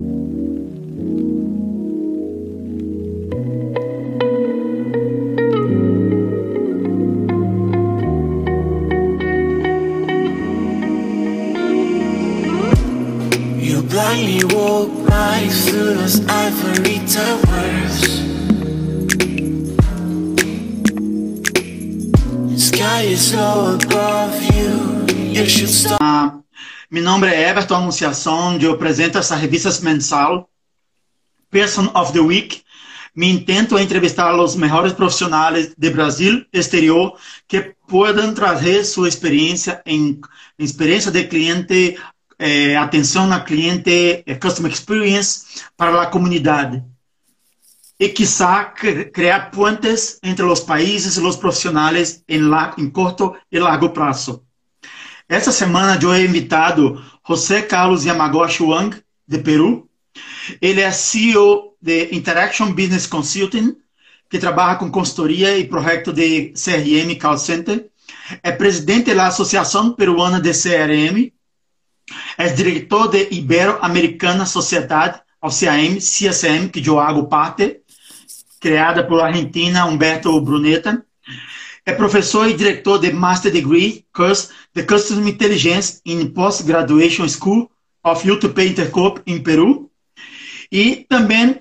You blindly walk right through those ivory towers. The sky is low above you. You should stop. Meu nome é Everton Anunciação, eu apresento essa revista mensal, Person of the Week. Me intento entrevistar os melhores profissionais de Brasil exterior que puedan trazer sua experiência em experiência de cliente, eh, atenção ao cliente, eh, customer experience para a comunidade. E quizá criar puentes entre os países e os profissionais em, la- em curto e largo prazo. Essa semana eu he invitado José Carlos Yamagoshi Wang, de Peru. Ele é CEO de Interaction Business Consulting, que trabalha com consultoria e projeto de CRM Call Center. É presidente da Associação Peruana de CRM. É diretor de Ibero-Americana Sociedade, ou CAM, CSM, que eu hago parte, criada por Argentina Humberto Bruneta. É professor e diretor de Master Degree Course de Customer Intelligence in Postgraduation School of UTP Intercorp em Peru. E também,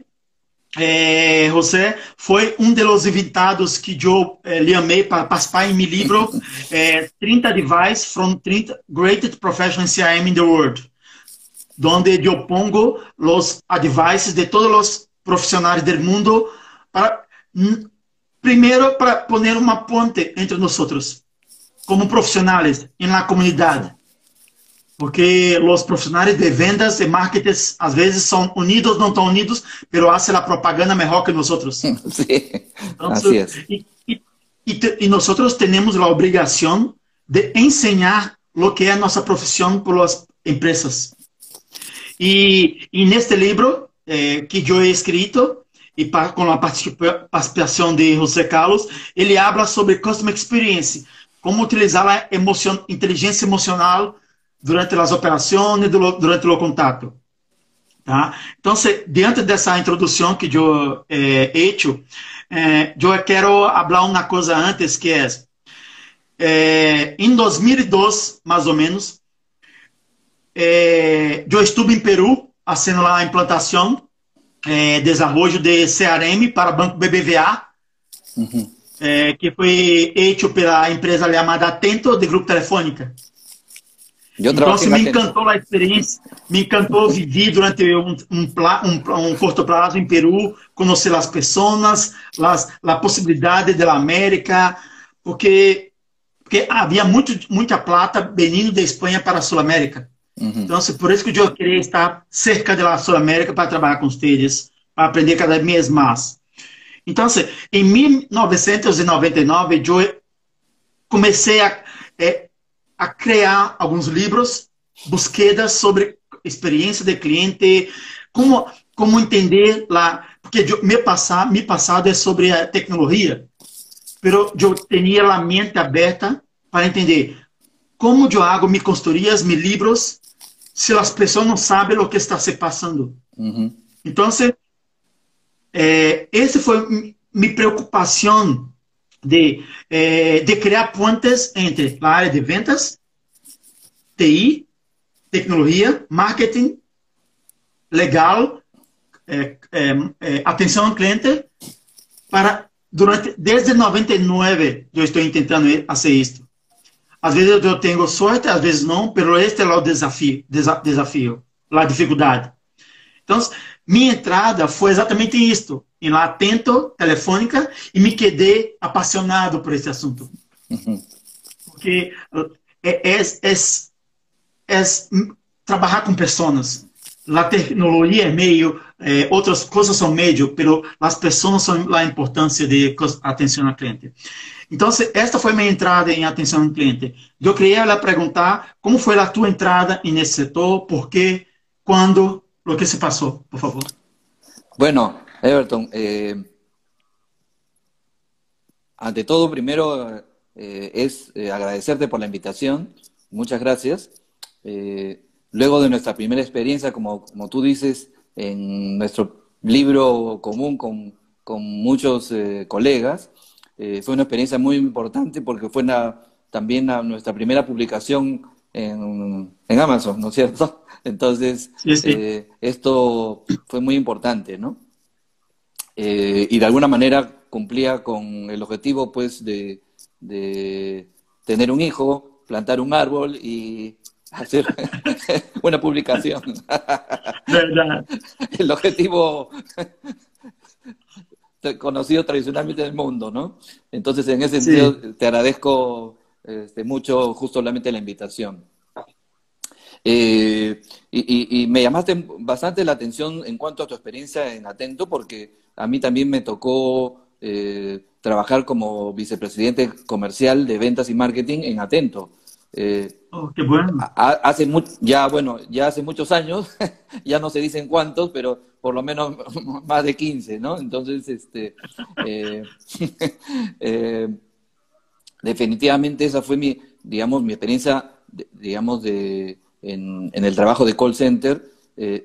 eh, José, foi um dos invitados que eu lhe amei para participar em meu livro eh, 30 Advice from 30 Greatest Professionals CRM in the World, onde eu pongo os advices de todos os profissionais do mundo para Primeiro, para poner uma ponte entre nós como profissionais, na comunidade. Porque os profissionais de vendas e marketing, às vezes, são unidos, não estão unidos, mas fazem a propaganda melhor que nós outros. Sí, Entonces, así es. Y, nosotros tenemos la obligación de enseñar lo que es nuestra profesión por las empresas. Y, y en este libro eh, que yo he escrito, y pa- con la participa- participación de José Carlos, ele habla sobre Customer Experience, como utilizar a inteligência emocional durante as operações e durante o contato. Tá? Então, se, diante dessa introdução que eu eh, he hecho, eh, eu quero falar uma coisa antes, que é, eh, em 2002, mais ou menos, eh, eu estive em Peru, fazendo lá a implantação, eh, desenvolvimento de CRM para Banco BBVA, Ujú. eh, que foi feito pela empresa chamada Atento, de Grupo Telefônica. Então, me encantou a experiência, me encantou viver durante um, um, um, um curto prazo em Peru, conhecer as pessoas, as, a possibilidade da América, porque, porque havia muito, muita plata vindo da Espanha para a Sul-América. Ujú. Então, assim, por isso que eu queria estar cerca da Sul-América para trabalhar com vocês, para aprender cada vez mais. Então, assim, em 1999, eu comecei a, eh, a criar alguns livros, busquedas sobre experiência de cliente, como como entender lá, porque eu, meu passado, meu passado é sobre a tecnologia, pero eu tinha a mente aberta para entender como eu hago minhas consultorias, meus livros, se as pessoas não sabem o que está se passando. Ujú. Então, eh, essa foi mi- minha preocupação de, eh, de criar pontes entre a área de ventas, TI, tecnologia, marketing, legal, eh, eh, eh, atenção ao cliente, para durante desde 99 eu estou tentando fazer isto. Às vezes eu tenho sorte, às vezes não, pero este é o desafio, desa- desafio, a dificuldade. Então, minha entrada foi exatamente isto, em lá atento, telefônica, e me quedei apaixonado por esse assunto. Ujú. Porque é, é, é, é trabalhar com pessoas. A tecnologia é meio, eh, outras coisas são meio, pero as pessoas são a importância de atenção ao cliente. Então, se- esta foi minha entrada em atenção ao cliente. Eu queria lhe perguntar como foi a tua entrada nesse setor, por quê, quando, o que se passou, por favor. Bueno, Everton, eh, ante todo, primero eh, es eh, agradecerte por la invitación. Muchas gracias. Eh, luego de nuestra primera experiencia, como, como tú dices, en nuestro libro común con, con muchos eh, colegas. Eh, fue una experiencia muy importante porque fue una, también nuestra primera publicación en, en, Amazon, ¿no es cierto? Entonces, eh, esto fue muy importante, ¿no? y de alguna manera cumplía con el objetivo, pues, de, de tener un hijo, plantar un árbol y hacer una publicación. El objetivo conocido tradicionalmente en el mundo, ¿no? Entonces, en ese sentido, te agradezco este, mucho justo solamente la invitación. Eh, y, me llamaste bastante la atención en cuanto a tu experiencia en Atento, porque a mí también me tocó eh, trabajar como vicepresidente comercial de ventas y marketing en Atento. Eh, oh, qué bueno. Hace ya, bueno, ya hace muchos años, ya no se dicen cuántos, pero por lo menos más de 15, ¿no? Entonces, este, eh, eh, definitivamente esa fue mi, digamos, mi experiencia, digamos, de, en, el trabajo de call center.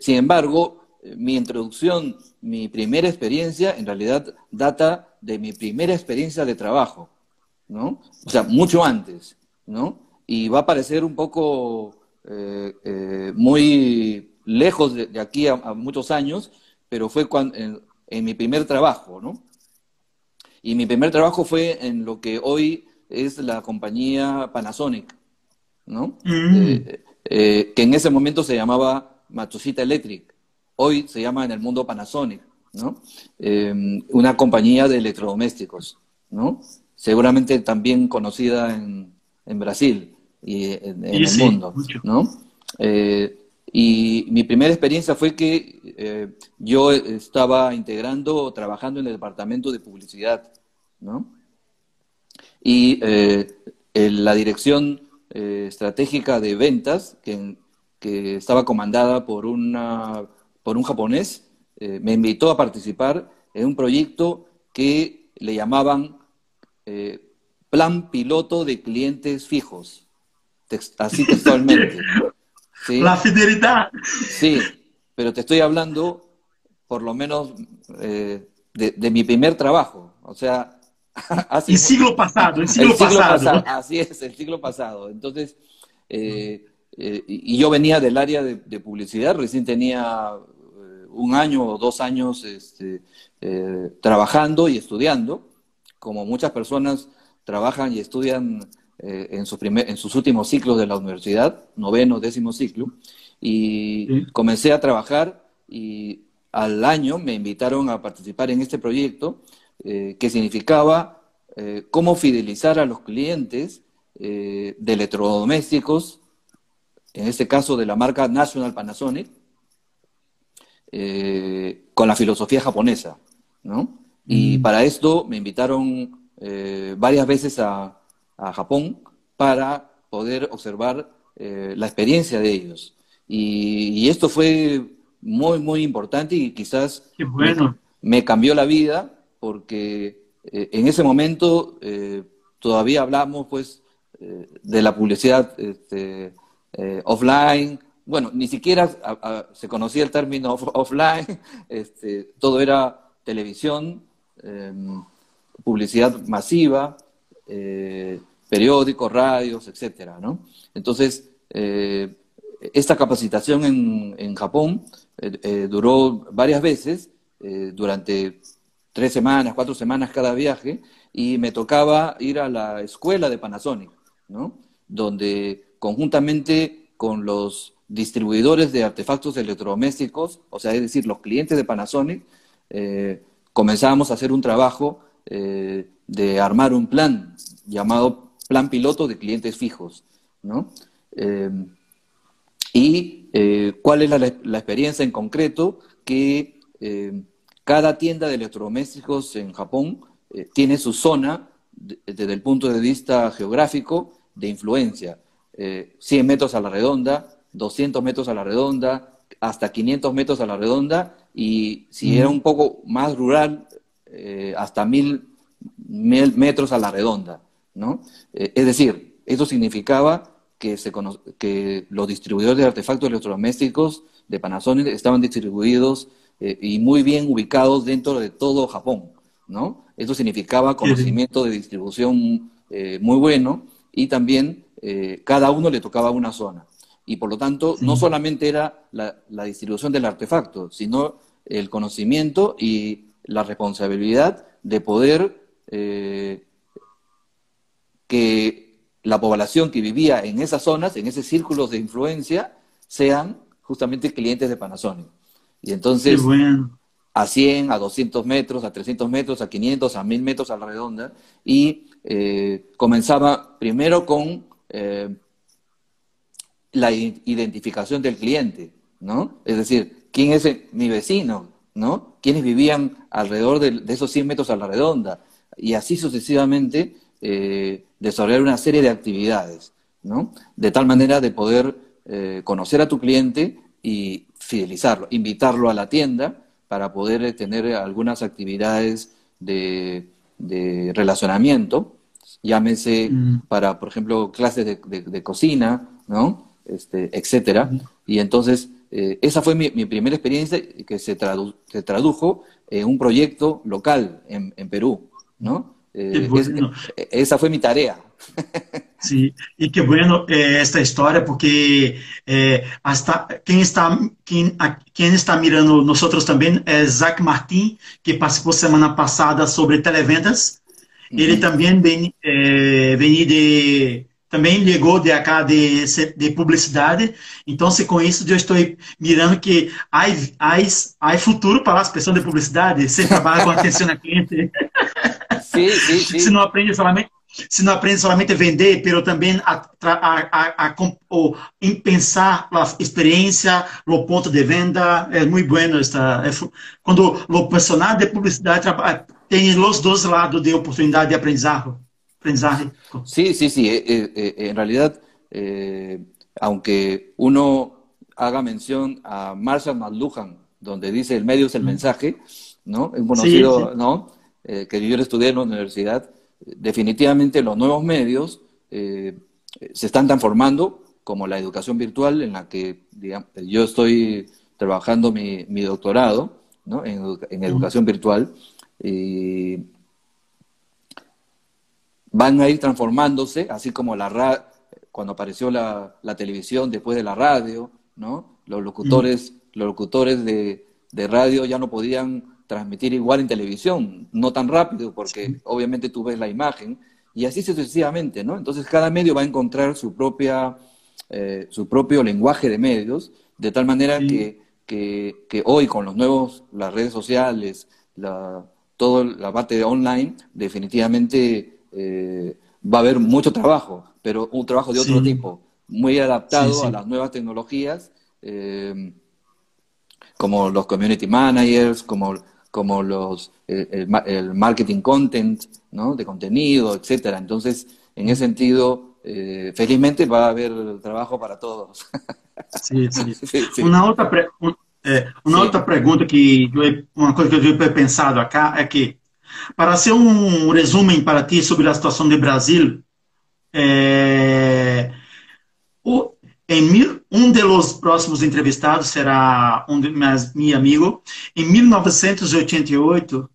sin embargo, mi introducción, mi primera experiencia, en realidad data de mi primera experiencia de trabajo, ¿no? O sea, mucho antes, ¿no? Y va a parecer un poco eh, eh, muy lejos de, aquí a, muchos años, pero fue cuando, en, mi primer trabajo, ¿no? Y mi primer trabajo fue en lo que hoy es la compañía Panasonic, ¿no? Mm. Eh, que en ese momento se llamaba Matsushita Electric, hoy se llama en el mundo Panasonic, ¿no? una compañía de electrodomésticos, ¿no? Seguramente también conocida en, en Brasil y en, el mundo, ¿no? Eh, y mi primera experiencia fue que eh, yo estaba integrando, trabajando en el departamento de publicidad, ¿no? Y eh, en la dirección estratégica de ventas, que, que, estaba comandada por, una, por un japonés, me invitó a participar en un proyecto que le llamaban Plan Piloto de Clientes Fijos así textualmente. La fidelidad. Sí, pero te estoy hablando, por lo menos, eh, de, mi primer trabajo. O sea, el siglo pasado, el siglo, pasado. Así es, el siglo pasado. Entonces, eh, eh, y yo venía del área de, publicidad, recién tenía un año o dos años este, trabajando y estudiando, como muchas personas trabajan y estudian eh, en, sus en sus últimos ciclos de la universidad, noveno, décimo ciclo, y comencé a trabajar y al año me invitaron a participar en este proyecto eh, que significaba eh, cómo fidelizar a los clientes de electrodomésticos, en este caso de la marca National Panasonic, con la filosofía japonesa. ¿no? Y mm. para esto me invitaron varias veces a, a Japón para poder observar eh, la experiencia de ellos. Y, esto fue muy, muy importante y quizás me, cambió la vida porque eh, en ese momento eh, todavía hablamos pues de la publicidad este, offline. Bueno, ni siquiera se conocía el término offline, este, todo era televisión, em, publicidad masiva, eh, periódicos, radios, etcétera, ¿no? Entonces, eh, esta capacitación en, Japón eh, duró varias veces, durante tres semanas, cuatro semanas cada viaje, y me tocaba ir a la escuela de Panasonic, ¿no? Donde conjuntamente con los distribuidores de artefactos electrodomésticos, o sea, es decir, los clientes de Panasonic, comenzábamos a hacer un trabajo de armar un plan llamado plan piloto de clientes fijos. ¿no? Eh, y eh, cuál es la, experiencia en concreto que eh, cada tienda de electrodomésticos en Japón tiene su zona desde el punto de vista geográfico de influencia. 100 metros a la redonda, 200 metros a la redonda, hasta 500 metros a la redonda y si era un poco más rural, hasta 1000 metros a la redonda. ¿No? Eh, es decir, eso significaba que, se que los distribuidores de artefactos electrodomésticos de Panasonic estaban distribuidos eh, y muy bien ubicados dentro de todo Japón, ¿no? Eso significaba conocimiento de distribución eh, muy bueno y también cada uno le tocaba una zona. Y por lo tanto, no solamente era la, distribución del artefacto, sino el conocimiento y la responsabilidad de poder que la población que vivía en esas zonas, en esos círculos de influencia, sean justamente clientes de Panasonic. Y entonces, a 100, a 200 metros, a 300 metros, a 500, a 1000 metros a la redonda, y eh, comenzaba primero con eh, la identificación del cliente, ¿no? Es decir, ¿quién es mi vecino? ¿No? ¿Quiénes vivían alrededor de, esos 100 metros a la redonda? Y así sucesivamente eh, desarrollar una serie de actividades, ¿no? De tal manera de poder eh, conocer a tu cliente y fidelizarlo, invitarlo a la tienda para poder tener algunas actividades de, relacionamiento, llámese mm. para, por ejemplo, clases de, cocina, ¿no? Este, etcétera. Y entonces, eh, esa fue mi, primera experiencia que se, se, tradujo en un proyecto local en, en Perú, ¿no? Eh, esa fue mi tarea. Sí, y qué bueno eh, esta historia porque eh, hasta quien está, quien está mirando nosotros también es Zach Martín, que participó semana pasada sobre televendas. Ele também vem, é, vem de também chegou de acá de, de publicidade. Então, se com isso eu estou mirando que há, há, há futuro para as pessoas de publicidade, se trabalha com atenção ao cliente. Sim, sim, sim. Se não aprende somente se não aprende somente a vender, pero também a, a, a, em pensar a experiência, o ponto de venda, é muito bueno esta, é, quando o personal de publicidade tem os dois lados de oportunidade de aprendizado. aprendizaje. Sí, sí, sí, eh, eh, eh, en realidad, aunque uno haga mención a Marshall McLuhan, donde dice el medio es el mensaje, ¿no? Es conocido, ¿no? Que yo estudié en la universidad, definitivamente los nuevos medios se están transformando, como la educación virtual, en la que yo estoy trabajando mi, doctorado ¿no? en, en educación virtual. Y van a ir transformándose, así como la cuando apareció la, televisión después de la radio, ¿no? Los locutores, los locutores de, radio ya no podían transmitir igual en televisión, no tan rápido, porque obviamente tú ves la imagen, y así sucesivamente, ¿no? Entonces cada medio va a encontrar su propia, eh, su propio lenguaje de medios, de tal manera que, que, hoy con los nuevos, las redes sociales, la, toda la parte de online, definitivamente eh, va a haber mucho trabajo, pero un trabajo de otro tipo, muy adaptado a las nuevas tecnologías, eh, como los community managers, como, como los, el, marketing content, ¿no? de contenido, etcétera. Entonces, en ese sentido, eh, felizmente va a haber trabajo para todos. Sí, sí. Una otra, una otra pregunta que una cosa que yo he pensado acá es que Para ser um resumo para ti sobre a situação do Brasil, é, o, em um dos próximos entrevistados será um de meus, meu amigo. Em 1988,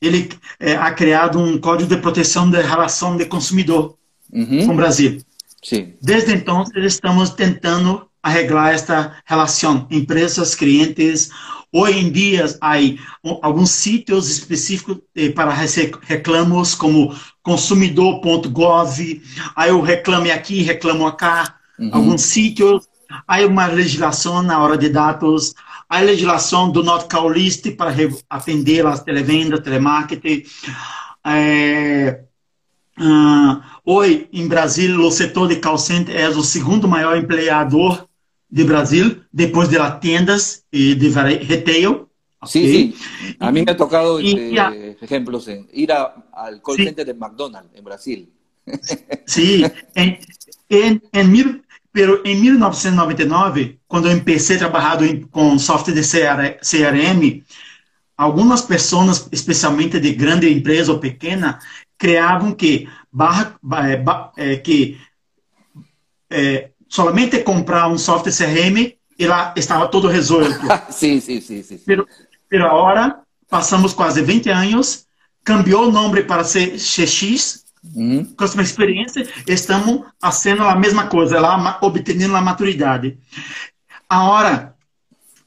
ele é, ha criado um código de proteção da relação de consumidor uhum. com o Brasil. Sim. Desde então, estamos tentando arreglar esta relação, empresas, clientes, Hoje em dia, há alguns sítios específicos eh, para reclamos, como consumidor.gov, aí eu reclame aqui, reclamo acá, uhum. alguns sítios, aí uma legislação na hora de dados, a legislação do Not Call List para atender as televendas, telemarketing. É, uh, hoje, em Brasil, o setor de call center é o segundo maior empregador de Brasil, después de las tiendas eh, de retail. Sí, sí. A mí me ha tocado este, ejemplos en ir al call center de McDonald's en Brasil. Sí, en, en, mil, pero en 1999, cuando empecé a trabajar con software de CRM, algumas pessoas, especialmente de grande empresa ou pequena, criavam que barra, eh, que é, solamente comprar um software CRM e lá estava tudo resolvido. sim, sim, sim, sim. Pero, pero agora, passamos quase 20 anos, cambiou o nome para ser CX, Uhum. Customer Experience, estamos fazendo a mesma coisa, lá, obtendo a maturidade. Agora,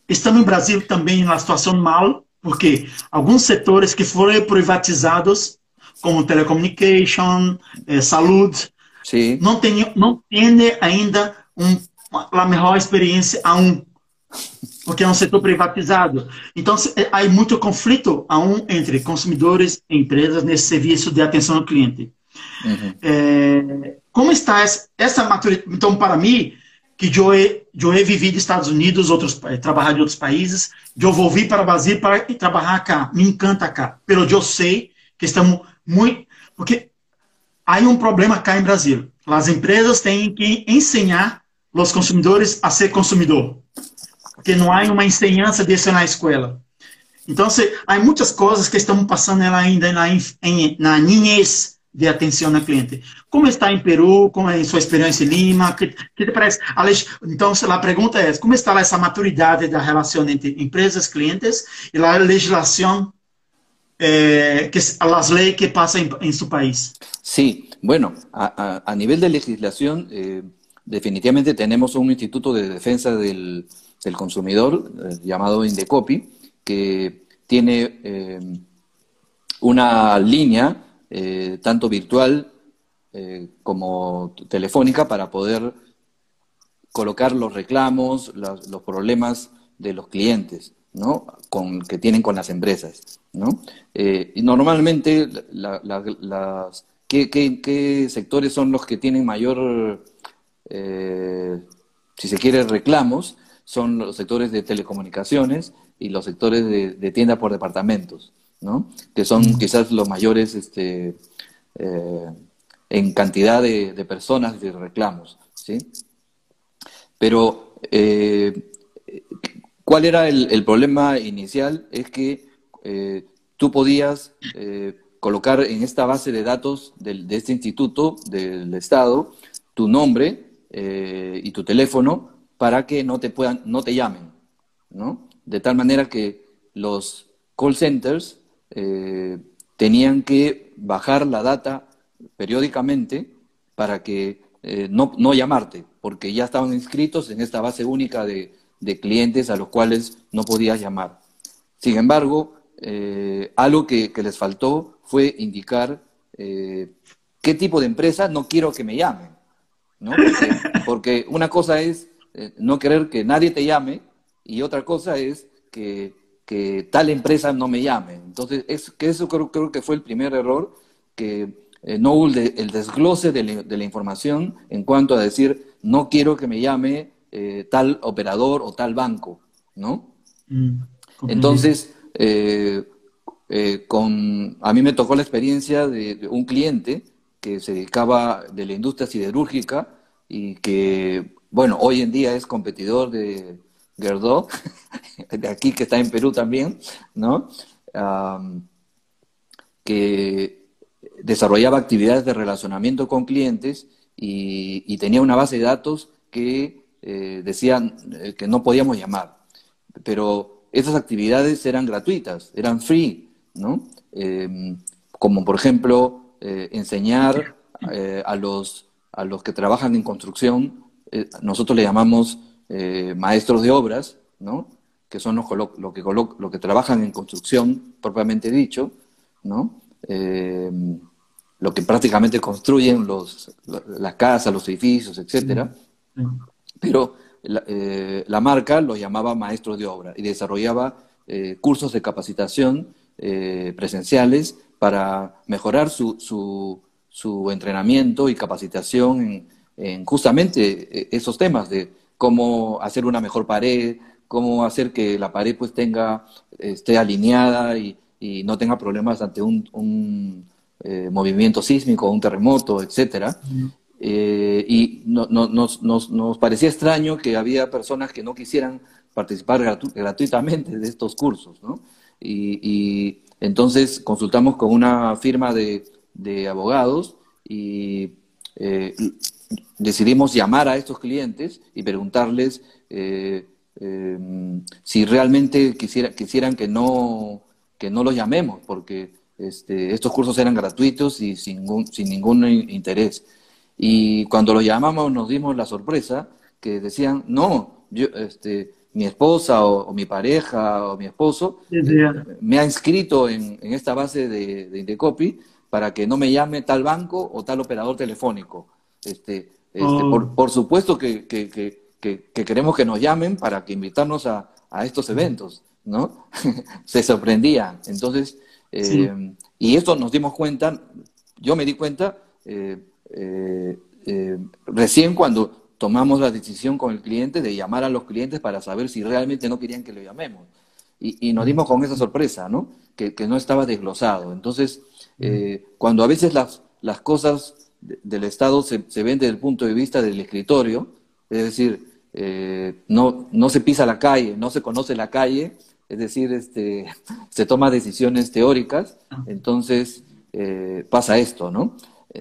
estamos no Brasil também uma situação mal, porque alguns setores que foram privatizados, como telecommunication, eh, saúde, Sí. não tem, não tem ainda um, a melhor experiência a um, porque é um setor privatizado. Então, se- eh, há muito conflito a um entre consumidores e empresas nesse serviço de atenção ao cliente. Uhum. É, como está essa, maturidade? Então, para mim, que eu he vivido nos Estados Unidos, outros, pa- trabalhar em outros países, eu vou vir para o Brasil para trabalhar cá. Me encanta cá. Pelo eu sei que estamos muito... Porque há um problema cá em Brasil. As empresas têm que ensinar os consumidores a ser consumidor. Porque não há uma ensinança disso na escola. Então, se, há muitas coisas que estamos passando ainda na, em, na niñez de atenção ao cliente. Como está em Peru? Como é sua experiência em Lima? Que, que te parece? A leg- Então, a pergunta é: como está essa maturidade da relação entre empresas clientes e a legislação, eh, que, as leis que passam em, em seu país? Sí, bueno, a, a- a nivel de legislación, eh, definitivamente tenemos un instituto de defensa del consumidor eh, llamado Indecopi, que tiene eh, una línea, eh, tanto virtual eh, como telefónica, para poder colocar los reclamos, las- los problemas de los clientes, ¿no? Con, que tienen con las empresas, ¿no? Eh, y normalmente, la- la- las, ¿qué, sectores son los que tienen mayor, eh, si se quiere, reclamos? Son los sectores de telecomunicaciones y los sectores de, de tienda por departamentos, ¿no? Que son quizás los mayores, este, eh, en cantidad de, de personas de reclamos, ¿sí? Pero, eh, ¿cuál era el, el problema inicial? Es que eh, tú podías colocar en esta base de datos del- de este instituto del Estado tu nombre y tu teléfono para que no te puedan, no te llamen, ¿no? De tal manera que los call centers eh, tenían que bajar la data periódicamente para que eh, no, no llamarte, porque ya estaban inscritos en esta base única de, de clientes a los cuales no podías llamar. Sin embargo, eh, algo que, les faltó fue indicar qué tipo de empresa no quiero que me llamen. ¿no? Porque, una cosa es no querer que nadie te llame y otra cosa es que, que tal empresa no me llame. Entonces, es, que eso creo, creo que fue el primer error, que eh, no hubo el, de- el desglose de la, de la información en cuanto a decir, no quiero que me llame eh, tal operador o tal banco, ¿no? Compreendi. Entonces, eh, eh, con, a mí me tocó la experiencia de, de un cliente que se dedicaba de la industria siderúrgica y que, bueno, hoy en día es competidor de Gerdau, de aquí que está en Perú también, ¿no? Que desarrollaba actividades de relacionamiento con clientes y, tenía una base de datos que eh, decían eh, que no podíamos llamar. Pero esas actividades eran gratuitas, eran free, ¿no? Eh, como por ejemplo eh, enseñar a, los, a los que trabajan en construcción, nosotros le llamamos eh, maestros de obras, ¿no? Que son los, lo que, lo que trabajan en construcción propiamente dicho, ¿no? Eh, lo que prácticamente construyen los, las casas, los edificios, etcétera. Sim. Pero la, eh, la marca lo llamaba maestro de obra y desarrollaba cursos de capacitación presenciales para mejorar su, su, su entrenamiento y capacitación en, en justamente esos temas de cómo hacer una mejor pared, cómo hacer que la pared pues tenga, esté alineada y, no tenga problemas ante un, eh, movimiento sísmico, un terremoto, etcétera. Eh, y no- no- nos, parecía extraño que había personas que no quisieran participar gratu- gratuitamente de estos cursos, ¿no? Y, entonces consultamos con una firma de, de abogados y eh, decidimos llamar a estos clientes y preguntarles eh, eh, si realmente quisiera, quisieran que no, que no los llamemos, porque este, estos cursos eran gratuitos y sin, sin ningún interés. Y cuando los llamamos nos dimos la sorpresa que decían, no, yo, este, mi esposa o, mi pareja o mi esposo me ha inscrito en, esta base de, de Indecopy para que no me llame tal banco o tal operador telefónico. Este, este oh. por, supuesto que, queremos que nos llamen para que invitarnos a, estos eventos, ¿no? Se sorprendían. Entonces, eh, y esto nos dimos cuenta, yo me di cuenta eh, eh, recién cuando tomamos la decisión con el cliente de llamar a los clientes para saber si realmente no querían que lo llamemos. Y, nos dimos con esa sorpresa, ¿no? Que, que no estaba desglosado. Entonces, eh, cuando a veces las, las cosas del Estado se, se, ven desde el punto de vista del escritorio, es decir, eh, no, no se pisa la calle, no se conoce la calle, es decir, este, se toma decisiones teóricas, entonces eh, pasa esto, ¿no?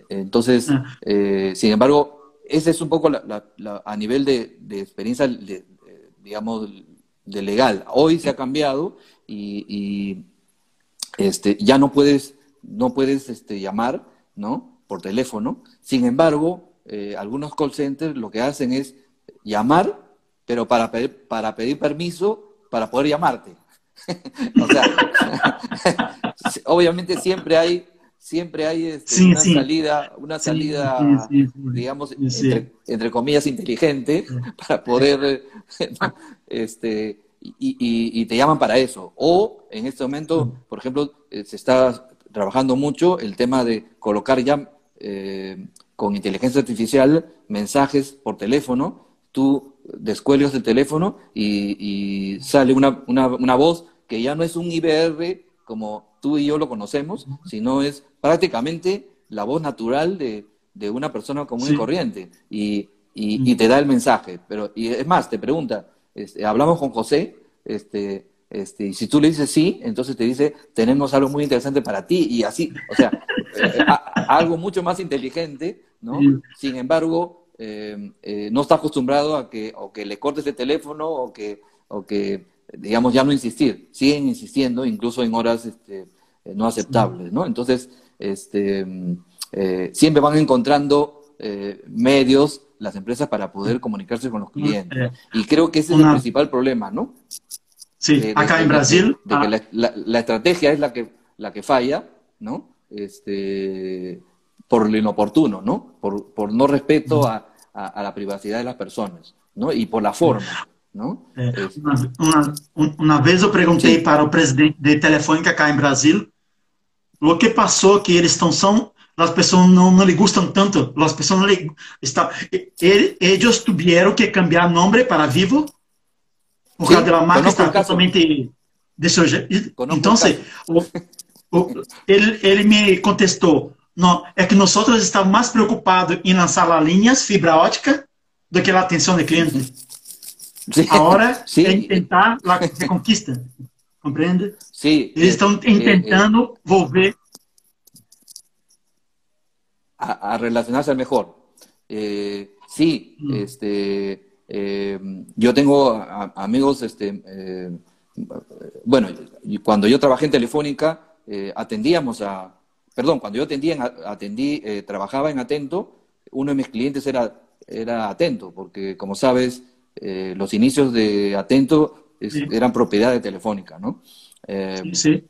Entonces, sin embargo, ese es un poco a nivel de, experiencia, digamos, de legal. Hoy se ha cambiado y, y este, ya no puedes no puedes este, llamar, ¿no? Por teléfono. Sin embargo, eh, algunos call centers lo que hacen es llamar, pero para pedir, para pedir permiso para poder llamarte. o sea, obviamente siempre hay siempre hay este, una salida, una salida, digamos, entre, comillas, inteligente para poder, este, y, y, te llaman para eso. O en este momento, por ejemplo, eh, se está trabajando mucho el tema de colocar ya eh, con inteligencia artificial mensajes por teléfono, tú descuelgas el teléfono y, sale una, una, voz que ya no es un IBR como tú y yo lo conocemos, sino es prácticamente la voz natural de, de una persona común y corriente. Y, y, te da el mensaje. Pero, y es más, te pregunta, este, hablamos con José, este, este, y si tú le dices sí, entonces te dice, tenemos algo muy interesante para ti, y así, o sea, eh, algo mucho más inteligente, ¿no? Sin embargo, eh, eh, no está acostumbrado a que, o que le cortes el teléfono, o que, o que, digamos, ya no insistir. Siguen insistiendo, incluso en horas este, no aceptables, ¿no? Entonces, este, siempre van encontrando medios las empresas para poder comunicarse con los clientes. Y creo que ese es el principal problema, ¿no? Sí, acá en Brasil. Ah. la, estrategia es la que, la que falla, ¿no? Este, por lo inoportuno, ¿no? Por, por no respeto a, a, la privacidad de las personas, ¿no? Y por la forma, ¿no? Eh, una, una, vez yo pregunté para el presidente de Telefónica acá en Brasil lo que pasó que eles estão são las personas no, no le gustan tanto, las personas le está, ellos tuvieron que cambiar nombre para Vivo por causa da marca está totalmente de seu jeito. Então, o, o, ele, ele me contestou, não, é que nós estamos mais preocupados em lançar as linhas fibra ótica do que a atenção do cliente. Sí. Ahora sí. é tentar a reconquista. Compreende? Sí. Eles estão eh, tentando eh, volver a, a relacionarse mejor. Eh, sí, mm. este eh, yo tengo amigos, este, eh, bueno, cuando yo trabajé en Telefónica, eh, atendíamos a, perdón, cuando yo atendía, atendí, trabajaba en Atento, uno de mis clientes era, era Atento, porque como sabes, los inicios de Atento eran propiedad de Telefónica, ¿no? sí.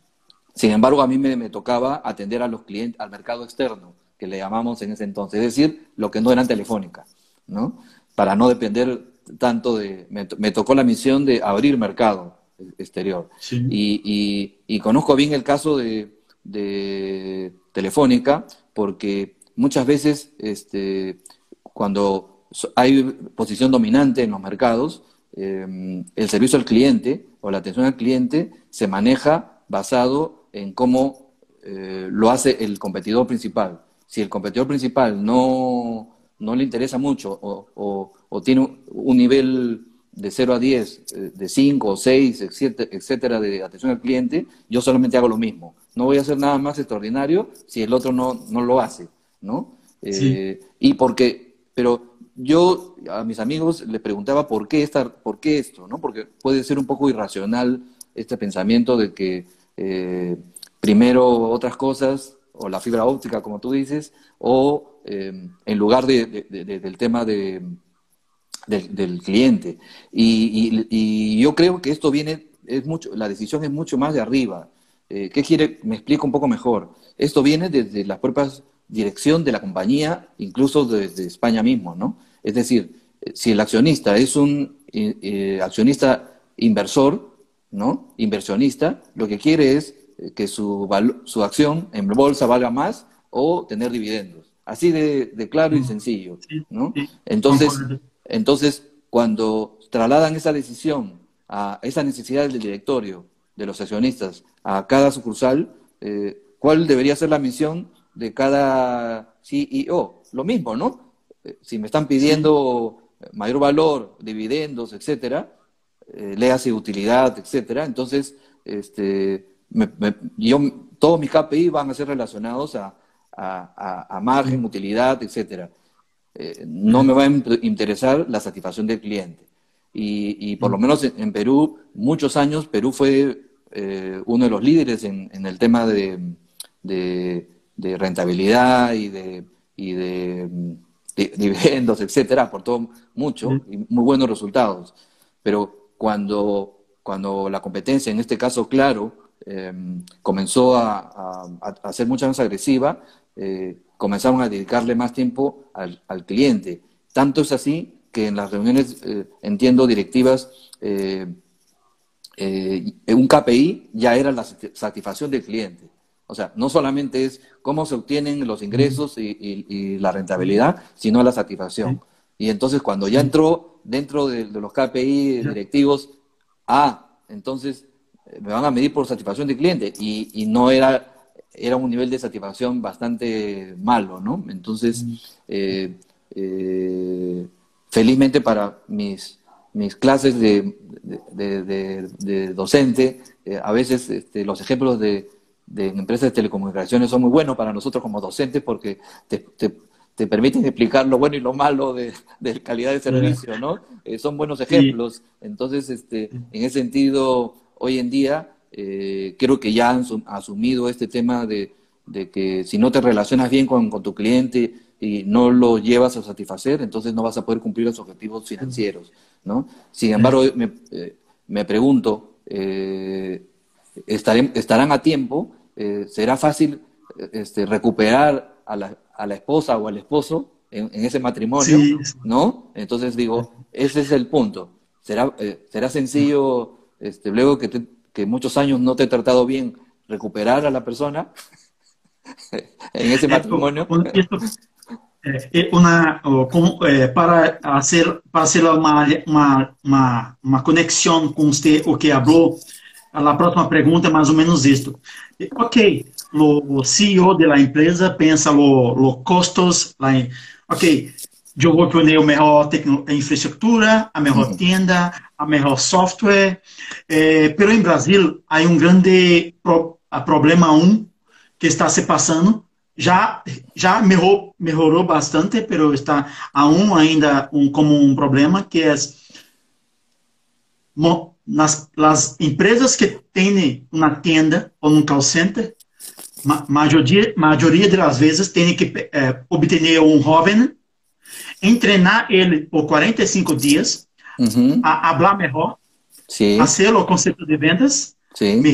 Sin embargo, a mí me, me, tocaba atender a los clientes, al mercado externo, que le llamamos en ese entonces, es decir, lo que no eran Telefónica, ¿no? para no depender tanto de... Me, tocó la misión de abrir mercado exterior. Y, conozco bien el caso de, Telefónica porque muchas veces este, cuando hay posición dominante en los mercados, em, el servicio al cliente o la atención al cliente se maneja basado en cómo eh, lo hace el competidor principal. Si el competidor principal no no le interesa mucho o, tiene un nivel de 0 a 10, eh, de 5 o 6, etcétera, de atención al cliente, yo solamente hago lo mismo. No voy a hacer nada más extraordinario si el otro no, no lo hace, ¿no? Eh, y porque Pero yo a mis amigos les preguntaba por qué, esta, por qué esto, ¿no? Porque puede ser un poco irracional este pensamiento de que eh, primero otras cosas, o la fibra óptica, como tú dices, o eh, en lugar del tema de, del, cliente. Y, yo creo que esto viene, es mucho, la decisión es mucho más de arriba. Eh, ¿Qué quiere? Me explico un poco mejor. Esto viene desde las propias dirección de la compañía, incluso desde España mismo, ¿no? Es decir, si el accionista es un eh, accionista inversor, ¿no? Inversionista, lo que quiere es que su, su acción en bolsa valga más o tener dividendos. Así de, claro y sencillo, ¿no? Entonces, entonces, cuando trasladan esa decisión a esa necesidad del directorio, de los accionistas, a cada sucursal, eh, ¿cuál debería ser la misión de cada CEO? Lo mismo, ¿no? Eh, si me están pidiendo mayor valor, dividendos, etcétera, eh, léase utilidad, etcétera, entonces, este, yo, todos mis KPI van a ser relacionados a, margen, utilidad, etcétera. Eh, no me va a interesar la satisfacción del cliente. Y, por lo menos en, Perú, muchos años, Perú fue eh, uno de los líderes en, el tema de, rentabilidad y de, dividendos, etcétera, aportó mucho y muy buenos resultados. Pero cuando, cuando la competencia, en este caso, claro, Em, comenzó a, ser mucho más agresiva, eh, comenzaron a dedicarle más tiempo al, cliente. Tanto es así que en las reuniones, eh, entiendo, directivas, eh, un KPI ya era la satisfacción del cliente. O sea, no solamente es cómo se obtienen los ingresos y, la rentabilidad, sino la satisfacción. Y entonces cuando ya entró dentro de, de los KPI directivos, ah, entonces me van a medir por satisfacción del cliente y, no era, era un nivel de satisfacción bastante malo, ¿no? Entonces, eh, eh, felizmente para mis, mis clases de, de, docente, eh, a veces este, los ejemplos de, empresas de telecomunicaciones son muy buenos para nosotros como docentes porque te, te, permiten explicar lo bueno y lo malo de, calidad de servicio, ¿no? son buenos ejemplos. Entonces, este, en ese sentido, hoy en día eh, creo que ya han asumido este tema de, que si no te relacionas bien con, tu cliente y no lo llevas a satisfacer, entonces no vas a poder cumplir los objetivos financieros, ¿no? Sin embargo, me, eh, me pregunto, eh, ¿estarán a tiempo? ¿Será fácil este, recuperar a la, a la, esposa o al esposo en, ese matrimonio? ¿No? Entonces digo, ese es el punto. ¿Será, será sencillo este, luego que, que muchos años no te he tratado bien, recuperar a la persona en ese matrimonio. Eh, eh, una, eh, para hacer, para hacer uma, uma, uma, uma conexão com você, o que falou, a próxima pergunta é mais ou menos isto. Ok, o CEO da empresa pensa os custos, em, ok, eu vou ter a melhor infraestrutura, a melhor uhum. tienda, a melhor software. Eh, pero em Brasil há um grande pro, problema um que está se passando. Já já melhorou, melhorou bastante, pero está aún ainda um, como um problema que é nas las empresas que têm uma tenda ou um call center, ma, maioria maioria das vezes tem que eh, obter um jovem entrenar ele por 45 dias, uhum. a falar melhor, Sim. a ser o conceito de vendas, Sim. me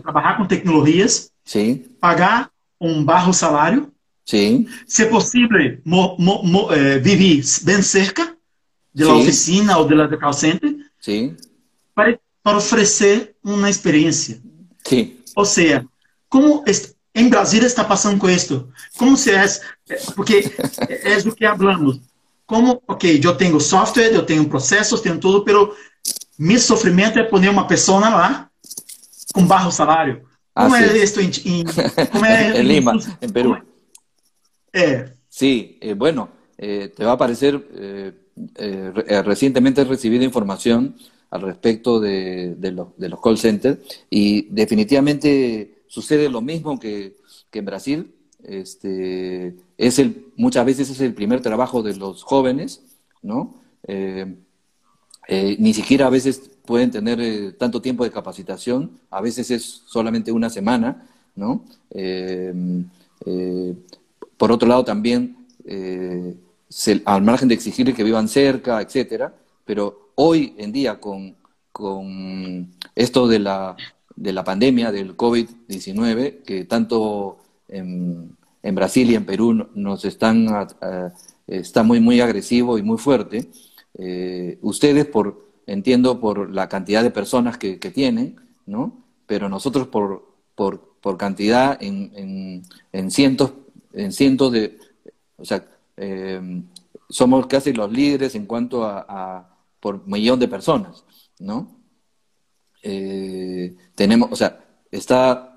trabalhar com tecnologias, Sim. pagar um barro salário, Sim. se possível, mo, mo, mo, eh, viver bem cerca da oficina ou da call center, Sim. Para, para oferecer uma experiência. Sim. Ou seja, como em Brasília está passando com isso? Como se é, porque é do que falamos como, ok, eu tenho software, eu tenho processos, tenho tudo, pero meu sofrimento é poner uma pessoa lá com baixo salário. Como é isso em, em, como é, en Lima, en Perú? Eh. Sí, eh, bueno, eh, te va a parecer, eh, eh, recientemente he recibido información al respecto de, de, los, de, los, call centers y definitivamente sucede lo mismo que, que en Brasil. Este, es el, muchas veces es el primer trabajo de los jóvenes, ¿no? Eh, eh, ni siquiera a veces pueden tener eh, tanto tiempo de capacitación, a veces es solamente una semana, ¿no? por otro lado, también, al margen de exigirle que vivan cerca, etcétera, pero hoy en día con, con esto de la, de la pandemia del COVID-19, que tanto en, Brasil y en Perú nos están, está muy, muy agresivo y muy fuerte, eh, ustedes por, entiendo, por la cantidad de personas que, tienen, ¿no? Pero nosotros por, por, por cantidad en, en, cientos, en cientos de, o sea, eh, somos casi los líderes en cuanto a, por millón de personas, ¿no? Eh, tenemos, o sea, está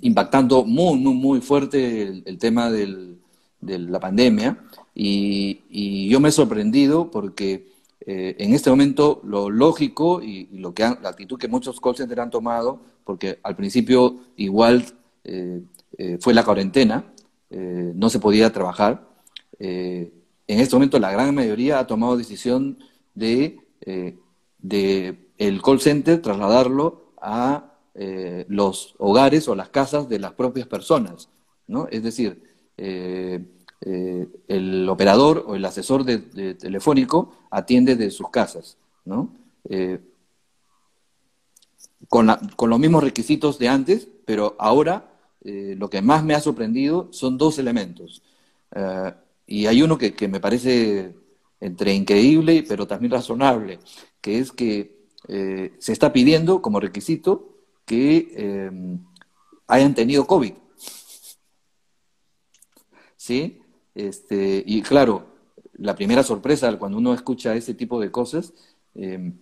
impactando muy, muy, muy fuerte el, tema de la pandemia y, yo me he sorprendido porque eh, en este momento lo lógico y, lo que la actitud que muchos call centers han tomado, porque al principio igual eh, eh, fue la cuarentena, no se podía trabajar. en este momento la gran mayoría ha tomado decisión de, de el call center trasladarlo a los hogares o las casas de las propias personas, ¿no? Es decir, eh, el operador o el asesor telefónico atiende de sus casas, ¿no? Eh, con, los mismos requisitos de antes, pero ahora eh, lo que más me ha sorprendido son dos elementos. y hay uno que, me parece entre increíble pero también razonable, que es que se está pidiendo como requisito que hayan tenido COVID. ¿Sí? Este, y claro, la primera sorpresa cuando uno escucha ese tipo de cosas, em,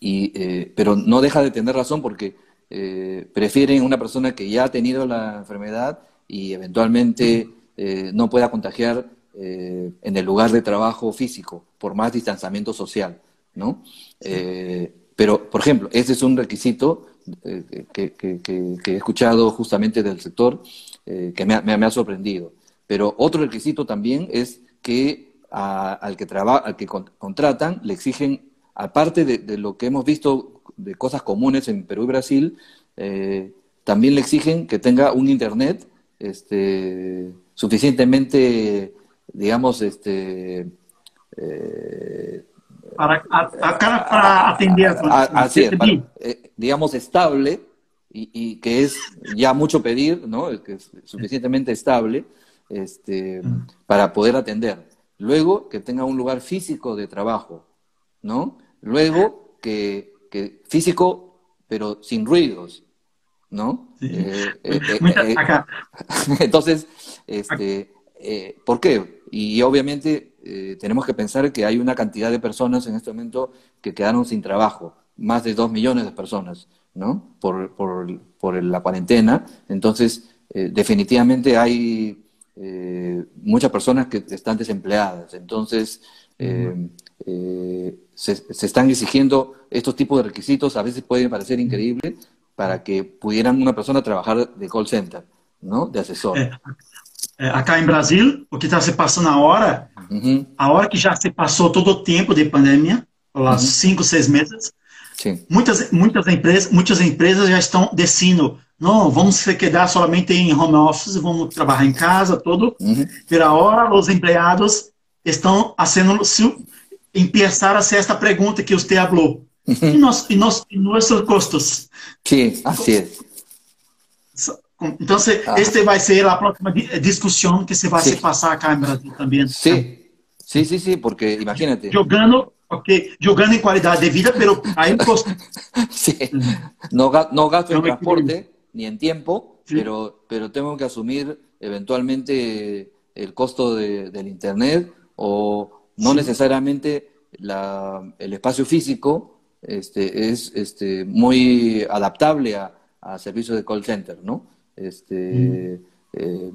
y, eh, pero no deja de tener razón porque eh, prefieren una persona que ya ha tenido la enfermedad y eventualmente eh, no pueda contagiar en el lugar de trabajo físico por más distanciamiento social, ¿no? pero, por ejemplo, ese es un requisito que, he escuchado justamente del sector que me ha sorprendido. Pero otro requisito también es que al que, al que contratan le exigen, aparte de, lo que hemos visto de cosas comunes en Perú y Brasil, eh, también le exigen que tenga un Internet este, suficientemente, digamos, este, eh, para, para, atender. así es, eh, digamos, estable y, y, que es ya mucho pedir, ¿no? Que es suficientemente estable este, para poder atender. Luego, que tenga un lugar físico de trabajo, ¿no? Luego, que, que físico, pero sin ruidos, ¿no? Eh, eh, eh, entonces, este, ¿por qué? Y obviamente tenemos que pensar que hay una cantidad de personas en este momento que quedaron sin trabajo, más de dos millones de personas, ¿no? Por, por, por la cuarentena. Entonces, definitivamente hay eh, muchas personas que están desempleadas. Entonces, eh, eh, se, están exigiendo estos tipos de requisitos, a veces pueden parecer increíbles, para que pudieran una persona trabajar de call center, ¿no? De asesor. Acá en Brasil, o que está se pasando ahora, ahora que ya se pasó todo el tiempo de pandemia, los cinco, seis meses, muchas, muchas, empresas, muchas empresas ya están decidindo não, vamos se quedar somente em home office, vamos trabalhar em casa, todo. Uhum. Pela hora, os empregados estão fazendo, começar a ser esta pergunta que você falou. Uhum. E, nós, e, nós, e nossos custos? Sim, assim é. Então, ah. esta vai ser a próxima discussão que se vai se passar aqui em Brasil também. Sim, sim, sim, sim, porque imagínate. Jogando, ok, jogando em qualidade de vida, pero aí o custo. Sim, não, não gasto em transporte ni en tiempo, pero, pero tengo que asumir eventualmente el costo del Internet o no necesariamente la, el espacio físico este, es este, muy adaptable a, a servicios de call center, ¿no? Este, eh,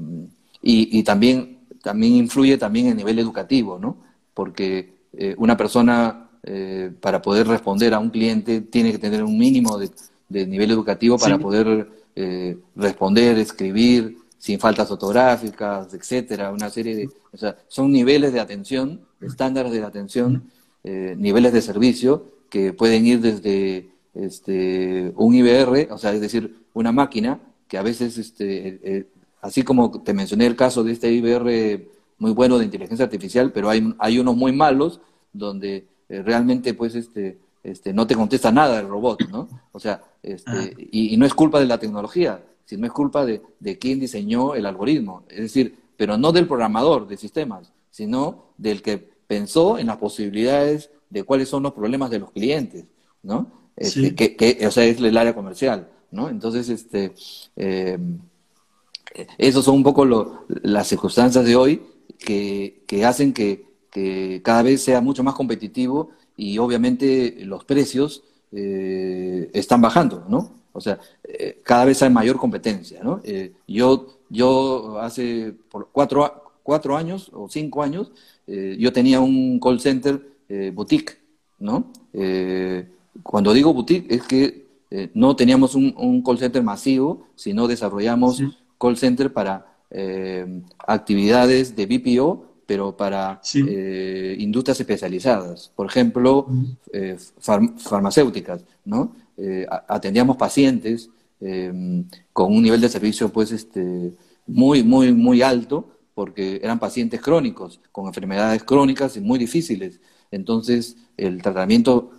y, y, también, también influye también en nivel educativo, ¿no? Porque eh, una persona eh, para poder responder a un cliente tiene que tener un mínimo de, de nivel educativo para poder responder, escribir, sin faltas ortográficas, etcétera, una serie de, o sea, son niveles de atención, estándares de atención, niveles de servicio que pueden ir desde este, un IBR, o sea, es decir, una máquina que a veces, este, eh, así como te mencioné el caso de este IBR muy bueno de inteligencia artificial, pero hay, hay unos muy malos donde eh, realmente pues este, este, no te contesta nada el robot, ¿no? O sea, este, ah. y, no es culpa de la tecnología, sino es culpa de, de quién diseñó el algoritmo. Es decir, pero no del programador de sistemas, sino del que pensó en las posibilidades de cuáles son los problemas de los clientes, ¿no? Este, que, que, o sea, es el área comercial, ¿no? Entonces, este, eh, esos son un poco las circunstancias de hoy que, que hacen que, cada vez sea mucho más competitivo y obviamente los precios eh, están bajando, ¿no? O sea, eh, cada vez hay mayor competencia, ¿no? Yo, yo hace cuatro, cuatro años o cinco años, yo tenía un call center boutique, ¿no? cuando digo boutique es que no teníamos un, call center masivo, sino desarrollamos call center para actividades de BPO pero para eh, industrias especializadas, por ejemplo, eh, farmacéuticas, ¿no? Eh, atendíamos pacientes em, con un nivel de servicio pues este, muy, muy, muy alto, porque eran pacientes crónicos, con enfermedades crónicas y muy difíciles. Entonces, el tratamiento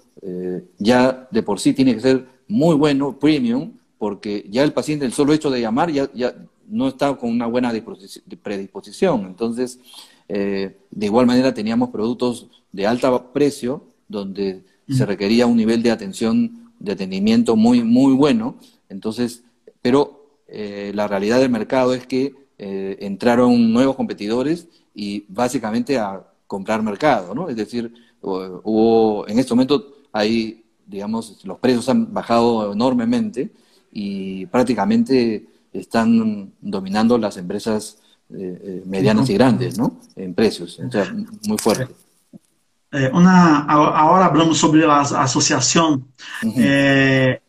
ya de por sí tiene que ser muy bueno, premium, porque ya el paciente, el solo hecho de llamar, ya, ya no está con una buena predisposición. Entonces, eh, de igual manera teníamos productos de alto precio donde se requería un nivel de atención, de atendimiento muy, muy bueno. Entonces, pero eh, la realidad del mercado es que eh, entraron nuevos competidores y básicamente a comprar mercado, ¿no? Es decir, hubo, en este momento hay, digamos, los precios han bajado enormemente y prácticamente están dominando las empresas eh, eh, medianas y grandes, ¿no? En precios, o sea, muy fuerte. Eh, una, ahora hablamos sobre la asociación. eh,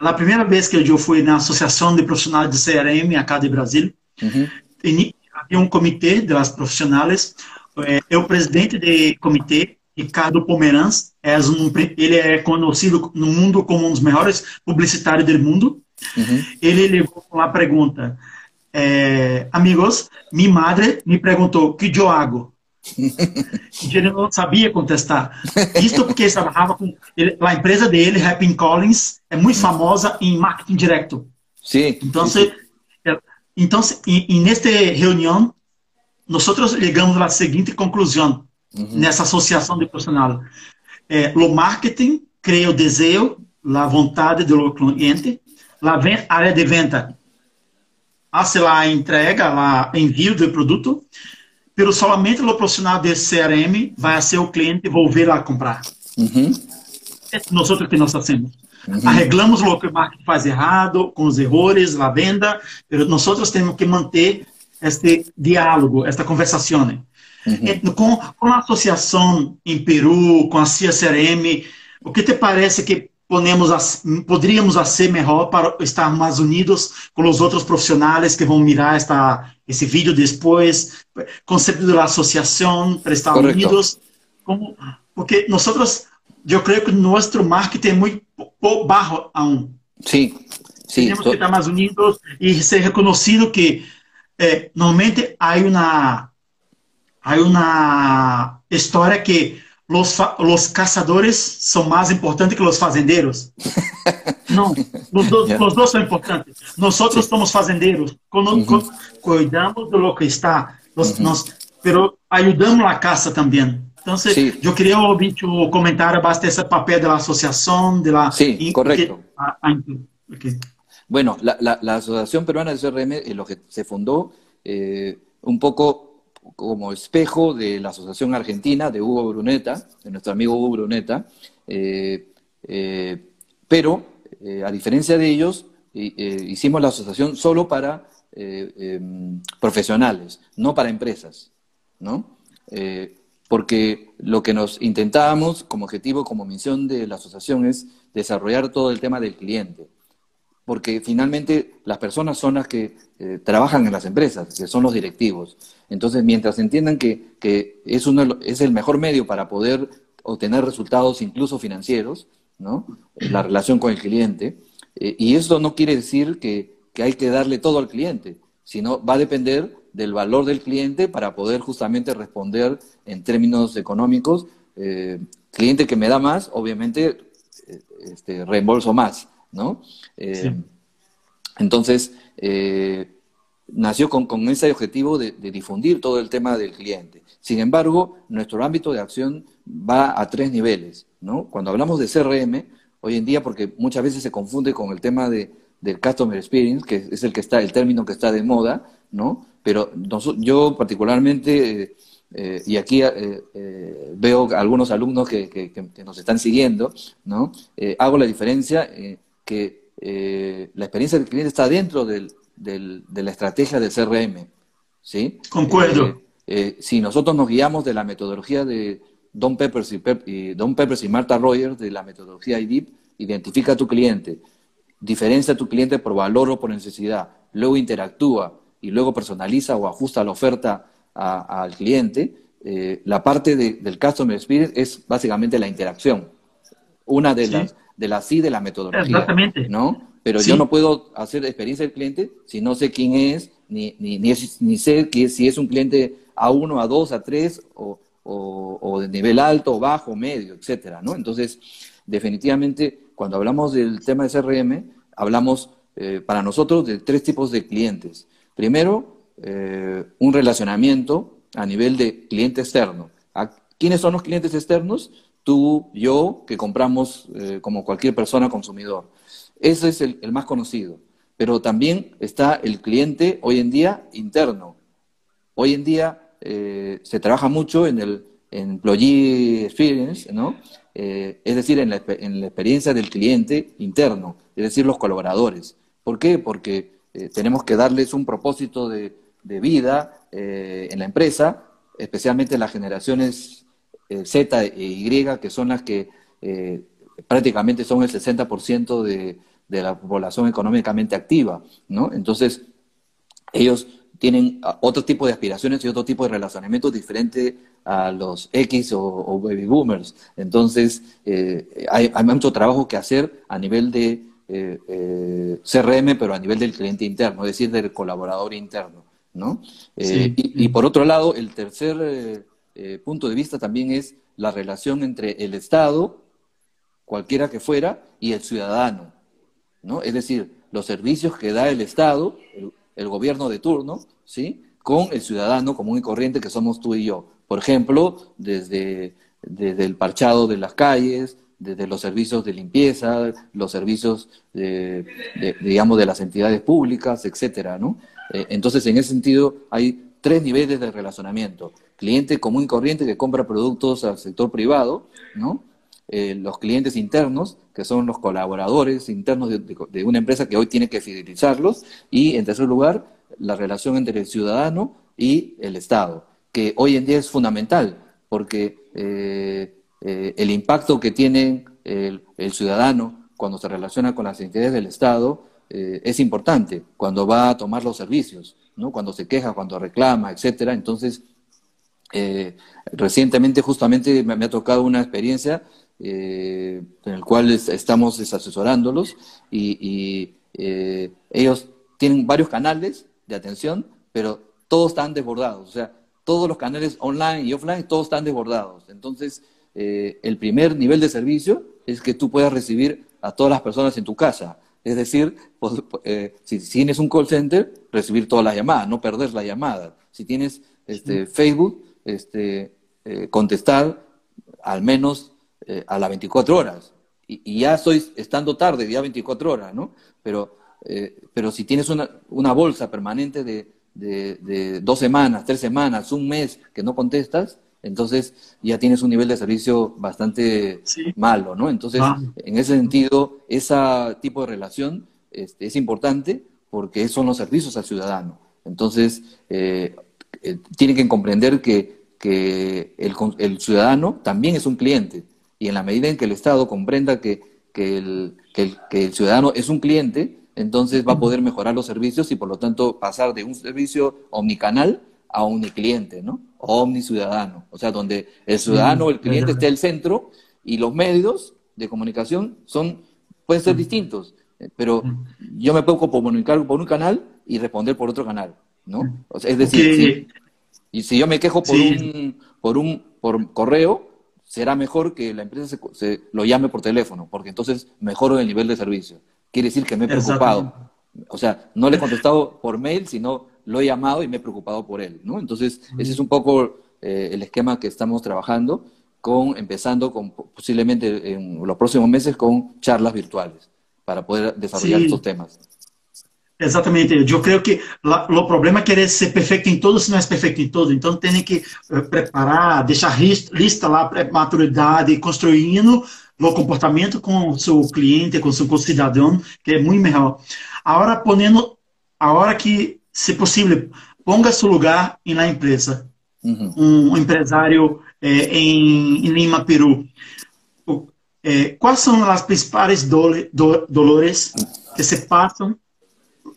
la primera vez que yo fui na Associação de Profissionais de CRM acá de Brasil, uhum. havia um comitê de las profissionais. É, o presidente do comitê, Ricardo Pomeranz, é um, ele é conhecido no mundo como um dos melhores publicitários do mundo. Uhum. Ele levou uma pergunta: é, amigos, minha madre me perguntou que eu hago. ele não sabia contestar. Isto porque trabalhava com ele, a empresa dele, Happy Collins, é muito famosa em marketing direto. Sim. Então, sim. então e, e nesta reunião, nós chegamos à seguinte conclusão uhum. nessa associação de profissional. É, o marketing cria o desejo, a vontade do cliente, a área de venda hace la entrega, la envio do produto, pero solamente o profissional de CRM vai ser o cliente volver a comprar. Uhum. É nós que nós fazemos. Uhum. Arreglamos o que o marketing faz errado, com os erros, a venda, mas nós temos que manter este diálogo, esta conversação. Uhum. Com, com a associação em Peru, com a CIA CRM, o que te parece que podemos, poderíamos ser melhor para estar mais unidos com os outros profissionais que vão mirar esta, esse vídeo depois, conceito da associação, para estar Correcto. unidos, como, porque nós, eu creio que nosso marketing é muito baixo aún. Sim, sim. Temos que estar mais unidos e ser reconhecido que eh, normalmente há uma há uma história que los, los cazadores son más importantes que los fazenderos. No, los dos, yeah. los dos son importantes. Nosotros sí. somos fazenderos, con, uh -huh. con, cuidamos de lo que está, nos, uh -huh. nos, pero ayudamos a caça também. Então, sí. eu queria ouvir o comentário basta esse papel da associação, de la... Sí, correcto. Que, okay. Bueno, la, la, la, Asociación Peruana de CRM, lo que se fundó, eh, un poco como espejo de la Asociación Argentina de Hugo Bruneta, de nuestro amigo Hugo Bruneta, eh, eh, pero eh, a diferencia de ellos, hicimos la asociación solo para em, profesionales, no para empresas, ¿no? porque lo que nos intentábamos como objetivo, como misión de la asociación es desarrollar todo el tema del cliente. Porque finalmente las personas son las que eh, trabajan en las empresas, que son los directivos. Entonces, mientras entiendan que, es, uno, es el mejor medio para poder obtener resultados incluso financieros, ¿no? la relación con el cliente, eh, y eso no quiere decir que, hay que darle todo al cliente, sino va a depender del valor del cliente para poder justamente responder en términos económicos. Eh, cliente que me da más, obviamente, este, reembolso más, ¿no? Eh, entonces, nació con, ese objetivo de, difundir todo el tema del cliente. Sin embargo, nuestro ámbito de acción va a tres niveles, ¿no? Cuando hablamos de CRM, hoy en día, porque muchas veces se confunde con el tema de, del Customer Experience, que es el que está, el término que está de moda, ¿no? Pero yo particularmente, eh, y aquí eh, eh, veo algunos alumnos que, nos están siguiendo, ¿no? hago la diferencia que la experiencia del cliente está dentro del, de la estrategia del CRM, ¿sí? Concuerdo. si nosotros nos guiamos de la metodología de Don Peppers y, Don Peppers y Martha Rogers, de la metodología IDIP, identifica a tu cliente, diferencia a tu cliente por valor o por necesidad, luego interactúa, y luego personaliza o ajusta la oferta al cliente, eh, la parte del Customer Experience es básicamente la interacción. Una de las de la sí de la metodología. Exactamente. ¿no? Pero yo no puedo hacer experiencia del cliente si no sé quién es, ni, ni, ni, sé que, si es un cliente A1, A2, A3 o, o, de nivel alto, bajo, medio, etcétera, ¿no? Entonces, definitivamente, cuando hablamos del tema de CRM, hablamos eh, para nosotros de tres tipos de clientes. Primero, eh, un relacionamiento a nivel de cliente externo. ¿Quiénes son los clientes externos? Tú, yo, que compramos eh, como cualquier persona consumidor. Ese es el, más conocido. Pero también está el cliente hoy en día interno. Hoy en día eh, se trabaja mucho en el employee experience, ¿no? es decir, en la, en la experiencia del cliente interno, es decir, los colaboradores. ¿Por qué? Porque eh, tenemos que darles un propósito de, vida eh, en la empresa, especialmente las generaciones eh, Z e Y, que son las que prácticamente son el 60% de, de la población económicamente activa, ¿no? Entonces, ellos tienen otro tipo de aspiraciones y otro tipo de relacionamientos diferente a los X o, baby boomers. Entonces, hay, hay, mucho trabajo que hacer a nivel de eh, eh CRM, pero a nivel del cliente interno, es decir, del colaborador interno. ¿no? Eh, y, por otro lado, el tercer eh, punto de vista también es la relación entre el Estado, cualquiera que fuera, y el ciudadano. ¿no? Es decir, los servicios que da el Estado, el, gobierno de turno, ¿sí? con el ciudadano común y corriente que somos tú y yo. Por ejemplo, desde, desde el parchado de las calles, desde los servicios de limpieza, los servicios, de, digamos, de las entidades públicas, etcétera, ¿no? Eh, entonces, en ese sentido, hay tres niveles de relacionamiento. Cliente común y corriente que compra productos al sector privado. Eh, los clientes internos, que son los colaboradores internos de, una empresa que hoy tiene que fidelizarlos, y en tercer lugar, la relación entre el ciudadano y el Estado, que hoy en día es fundamental, porque eh, eh, el impacto que tiene el, ciudadano cuando se relaciona con las entidades del Estado es importante cuando va a tomar los servicios, cuando se queja, cuando reclama, etcétera. Entonces, eh, recientemente justamente me, ha tocado una experiencia en la cual estamos asesorándolos y, ellos tienen varios canales de atención, pero todos están desbordados. O sea, todos los canales online y offline, todos están desbordados. Entonces, eh, el primer nivel de servicio es que tú puedas recibir a todas las personas en tu casa. Es decir, pues, eh, si tienes un call center, recibir todas las llamadas, no perder la llamada. Si tienes este, Facebook, este, eh, contestar al menos a las 24 horas. Y, ya estoy estando tarde, ya 24 horas, ¿no? Pero, pero si tienes una, una bolsa permanente de, de dos semanas, tres semanas, un mes que no contestas, entonces ya tienes un nivel de servicio bastante malo, ¿no? Entonces, ah. en ese sentido, ese tipo de relación este, es importante porque son los servicios al ciudadano. Entonces, eh, eh, tienen que comprender que, el, ciudadano también es un cliente y en la medida en que el Estado comprenda que, el, que el ciudadano es un cliente, entonces va a poder mejorar los servicios y por lo tanto pasar de un servicio omnicanal a omnicliente, ¿no? O omniciudadano, o sea, donde el ciudadano o el cliente esté el centro y los medios de comunicación son pueden ser distintos, pero yo me puedo comunicar por un canal y responder por otro canal, ¿no? es decir, y si yo me quejo por un por un por correo, será mejor que la empresa se, lo llame por teléfono, porque entonces mejoro el nivel de servicio. Quiere decir que me he preocupado. O sea, no le he contestado por mail, sino lo he llamado y me he preocupado por él, ¿no? Entonces, ese es un poco eh, el esquema que estamos trabajando, con, empezando con posiblemente en los próximos meses con charlas virtuales para poder desarrollar estos temas. Exatamente, eu creio que o problema é querer ser perfeito em tudo se não é perfeito em tudo. Então tem que uh, preparar, deixar lista lá, maturidade, construindo o comportamento com seu cliente, com seu cidadão, que é muito melhor. Agora, ponendo, a hora que, se possível, ponga seu lugar na empresa. Uhum. Um, empresário é, em, em, Lima, Peru. É, quais são as principais do, do, dolores que se passam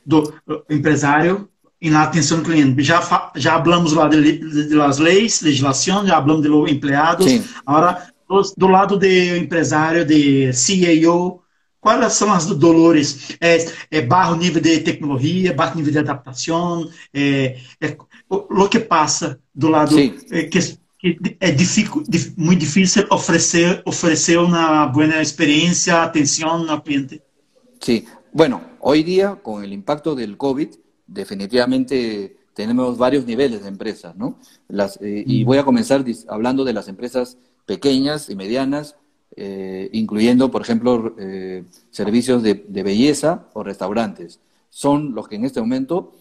do empresário em la atenção do cliente. Já, já falamos lá de, de, de las leis, legislação, já falamos de los empleados. Sim. Agora, do lado do empresário, de CEO, quais são as dolores? É, é baixo nível de tecnologia, baixo nível de adaptação, é, é o que passa do lado que, é difícil, muito difícil oferecer oferecer uma boa experiência, atenção ao cliente. Sim, bueno, hoy día con el impacto del COVID, definitivamente tenemos varios niveles de empresas, ¿no? Las, eh, y voy a comenzar hablando de las empresas pequeñas y medianas, eh, incluyendo, por ejemplo, eh, servicios de, belleza o restaurantes. Son los que en este momento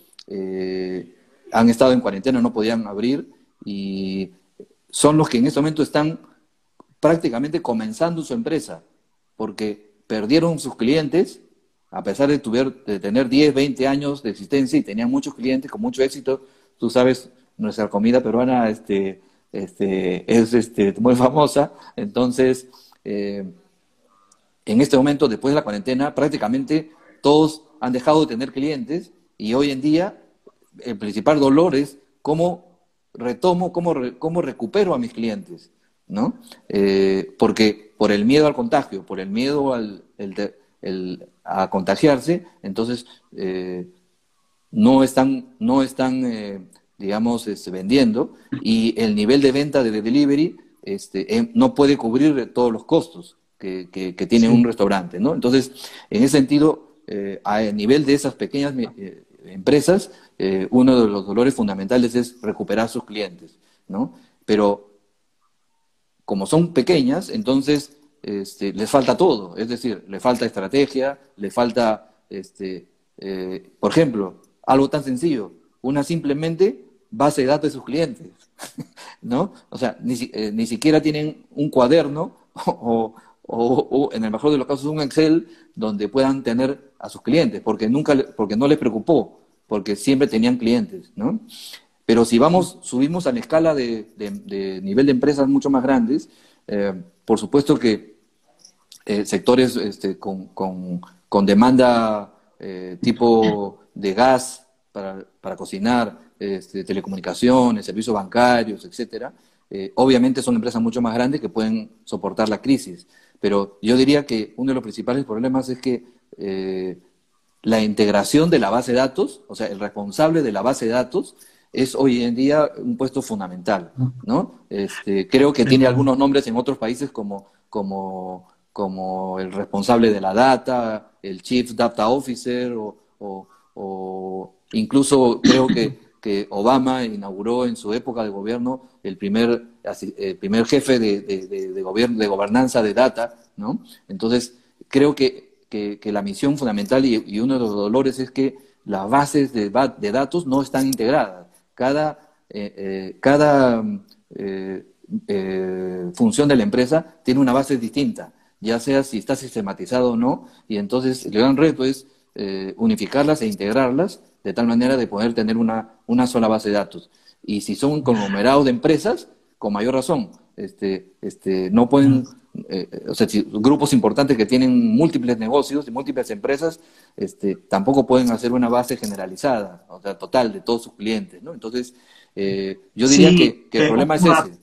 han estado en cuarentena, no podían abrir y son los que en este momento están prácticamente comenzando su empresa, porque perdieron sus clientes a pesar de, de tener 10, 20 años de existencia y tenían muchos clientes con mucho éxito, tú sabes, nuestra comida peruana este, este, es este, muy famosa, entonces, eh, en este momento, después de la cuarentena, prácticamente todos han dejado de tener clientes y hoy en día el principal dolor es cómo retomo, cómo, cómo recupero a mis clientes, ¿no? Eh, porque por el miedo al contagio, por el miedo al a contagiarse, entonces eh, no están, no están digamos, este, vendiendo y el nivel de venta de delivery este, em, no puede cubrir todos los costos que, que, tiene un restaurante, ¿no? Entonces, en ese sentido, eh, a nivel de esas pequeñas empresas, uno de los dolores fundamentales es recuperar sus clientes, ¿no? Pero como son pequeñas, entonces este, les falta todo, es decir, le falta estrategia, le falta, este, eh, por ejemplo, algo tan sencillo, una simplemente base de datos de sus clientes, ¿no? O sea, ni, eh, ni siquiera tienen un cuaderno o, o, en el mejor de los casos un Excel donde puedan tener a sus clientes, porque nunca, porque no les preocupó, porque siempre tenían clientes, ¿no? Pero si vamos, subimos a la escala de, de, nivel de empresas mucho más grandes, eh, por supuesto que eh, sectores este, con, con, demanda tipo de gas para, para cocinar, este, telecomunicaciones, servicios bancarios, etcétera, eh, obviamente son empresas mucho más grandes que pueden soportar la crisis. Pero yo diría que uno de los principales problemas es que la integración de la base de datos, o sea, el responsable de la base de datos, es hoy en día un puesto fundamental, ¿no? Este, creo que tiene algunos nombres en otros países como, como como el responsable de la data, el Chief Data Officer, o, incluso creo que, que, Obama inauguró en su época de gobierno el primer, el primer jefe de, de, gobierno, de gobernanza de data, ¿no? Entonces, creo que, que, la misión fundamental y, uno de los dolores es que las bases de, datos no están integradas. Cada, eh, eh, cada eh, función de la empresa tiene una base distinta ya sea si está sistematizado o no, y entonces el gran reto es eh, unificarlas e integrarlas de tal manera de poder tener una, una sola base de datos. Y si son conglomerados de empresas, con mayor razón, este, este, no pueden eh, o sea, grupos importantes que tienen múltiples negocios y múltiples empresas, este, tampoco pueden hacer una base generalizada, o sea, total de todos sus clientes, ¿no? Entonces, eh, yo diría que, el problema es ese.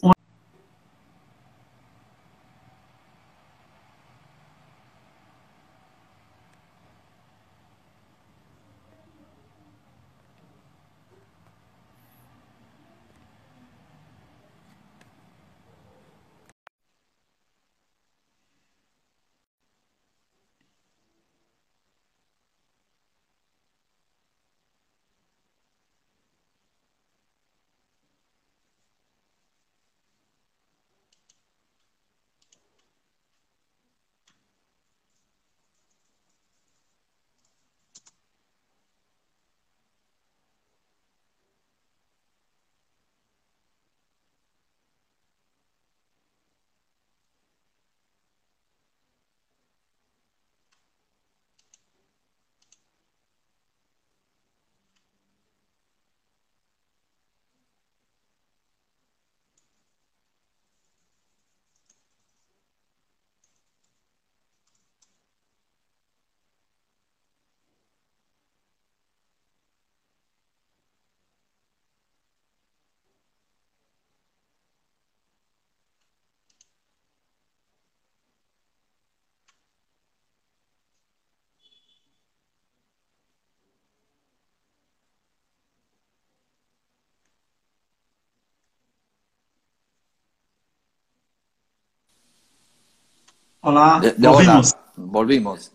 Hola, volvimos. volvimos.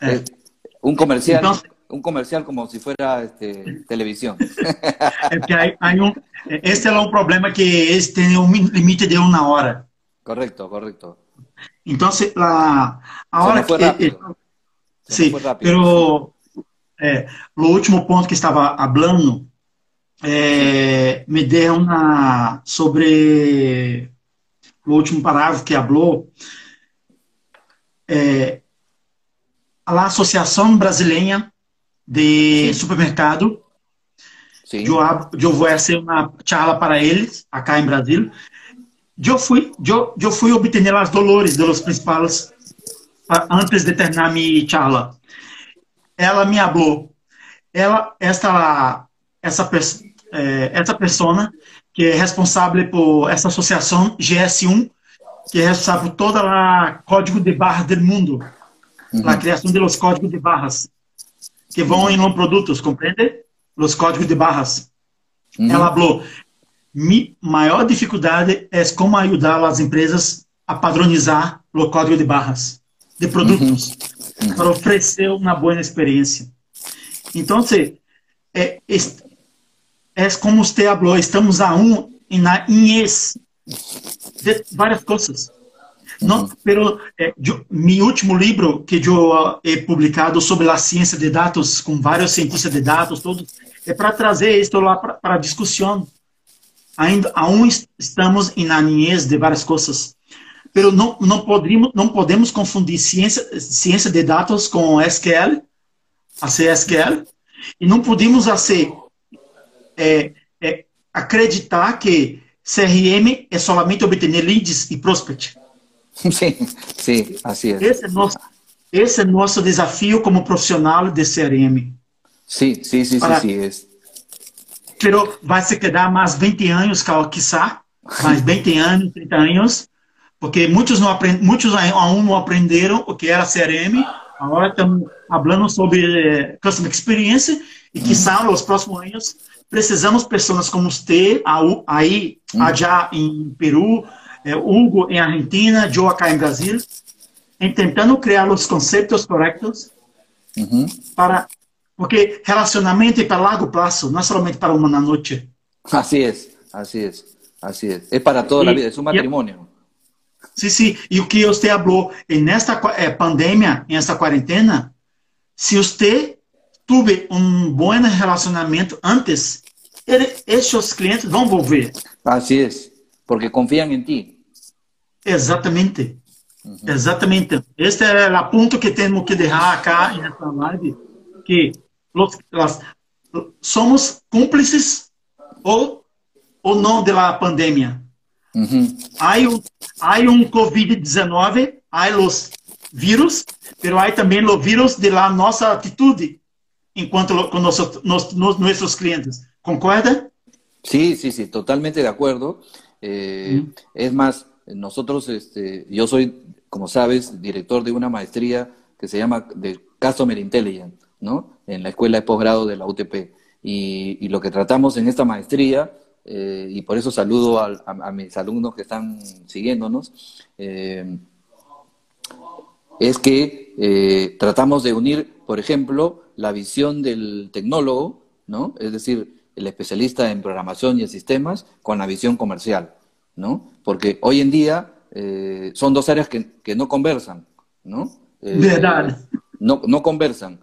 Eh, eh, un comercial, un comercial como si fuera este, televisión. este es un problema que es tiene un límite de una hora. Correcto, correcto. Entonces, la, ahora fue rápido. sí, pero eh, lo último punto que estaba hablando me dio una sobre lo último parágrafo que habló é, a Associação Brasileira de Sim. Supermercado. Sim. Eu, eu vou fazer uma charla para eles, acá em Brasil. Eu fui, eu, eu fui obter as dolores dos principais antes de terminar minha charla. Ela me falou, ela, esta, essa, é, essa pessoa que é responsável por essa associação GS1 que sabe todo o código de barras do mundo, uhum. a criação de los códigos de barras que vão em los produtos, compreende? Los códigos de barras. Uhum. Ela falou: mi maior dificuldade é como ajudar as empresas a padronizar o código de barras de produtos uhum. para oferecer uma boa experiência. Então, é, é, é como você falou, estamos a um na INES, de várias coisas. Não, pero eh, yo, mi último livro que eu he publicado sobre a ciência de dados com vários cientistas de dados todos é para trazer isso lá para discussão. Ainda aún estamos em niñez de várias coisas, pero não não podemos não podemos confundir ciência ciência de dados com SQL, a CSQL, e não podemos assim, é, é, acreditar que CRM é somente obter leads e prospect. Sim, sim, assim é. Esse é nosso, esse é nosso desafio como profissional de CRM. Sim, sim, sim, Para, sim, sim. Pero vai se quedar mais 20 anos, quiçá, mais 20 anos, 30 anos, porque muitos não aprend, muitos ainda não aprenderam o que era CRM. Agora estamos falando sobre eh, Customer Experience e que são os próximos anos precisamos pessoas como você, aí, hum. allá em Peru, é, Hugo em Argentina, Joe acá em Brasil, tentando criar os conceitos corretos uhum. para porque relacionamento é para largo prazo, não é somente para uma noite. Assim é, assim é, assim é. É para toda a vida, é um matrimônio. Sim, sim. E o que você falou, nesta eh, pandemia, nesta quarentena, se você tuve um bom relacionamento antes, ele, esses clientes vão volver. Assim é, porque confiam em ti. Exatamente. Uhum. Exatamente. Este é o ponto que temos que deixar cá nessa live, que los, las, somos cúmplices ou, ou não da pandemia. Hay un, hay un COVID-19, hay los virus, pero hay también los virus de la nuestra actitud en cuanto con nosotros, nos, nuestros clientes. ¿Concuerda? Sí, sí, sí, totalmente de acuerdo. Eh, es más, nosotros, este, yo soy, como sabes, director de una maestría que se llama de Customer Intelligence, ¿no? En la escuela de posgrado de la UTP. Y, lo que tratamos en esta maestría, eh, y por eso saludo a, mis alumnos que están siguiéndonos, eh, es que eh, tratamos de unir, por ejemplo, la visión del tecnólogo, ¿no? Es decir, el especialista en programación y en sistemas, con la visión comercial, ¿no? Porque hoy en día son dos áreas que, que no conversan, ¿no? Verdad. No, no conversan,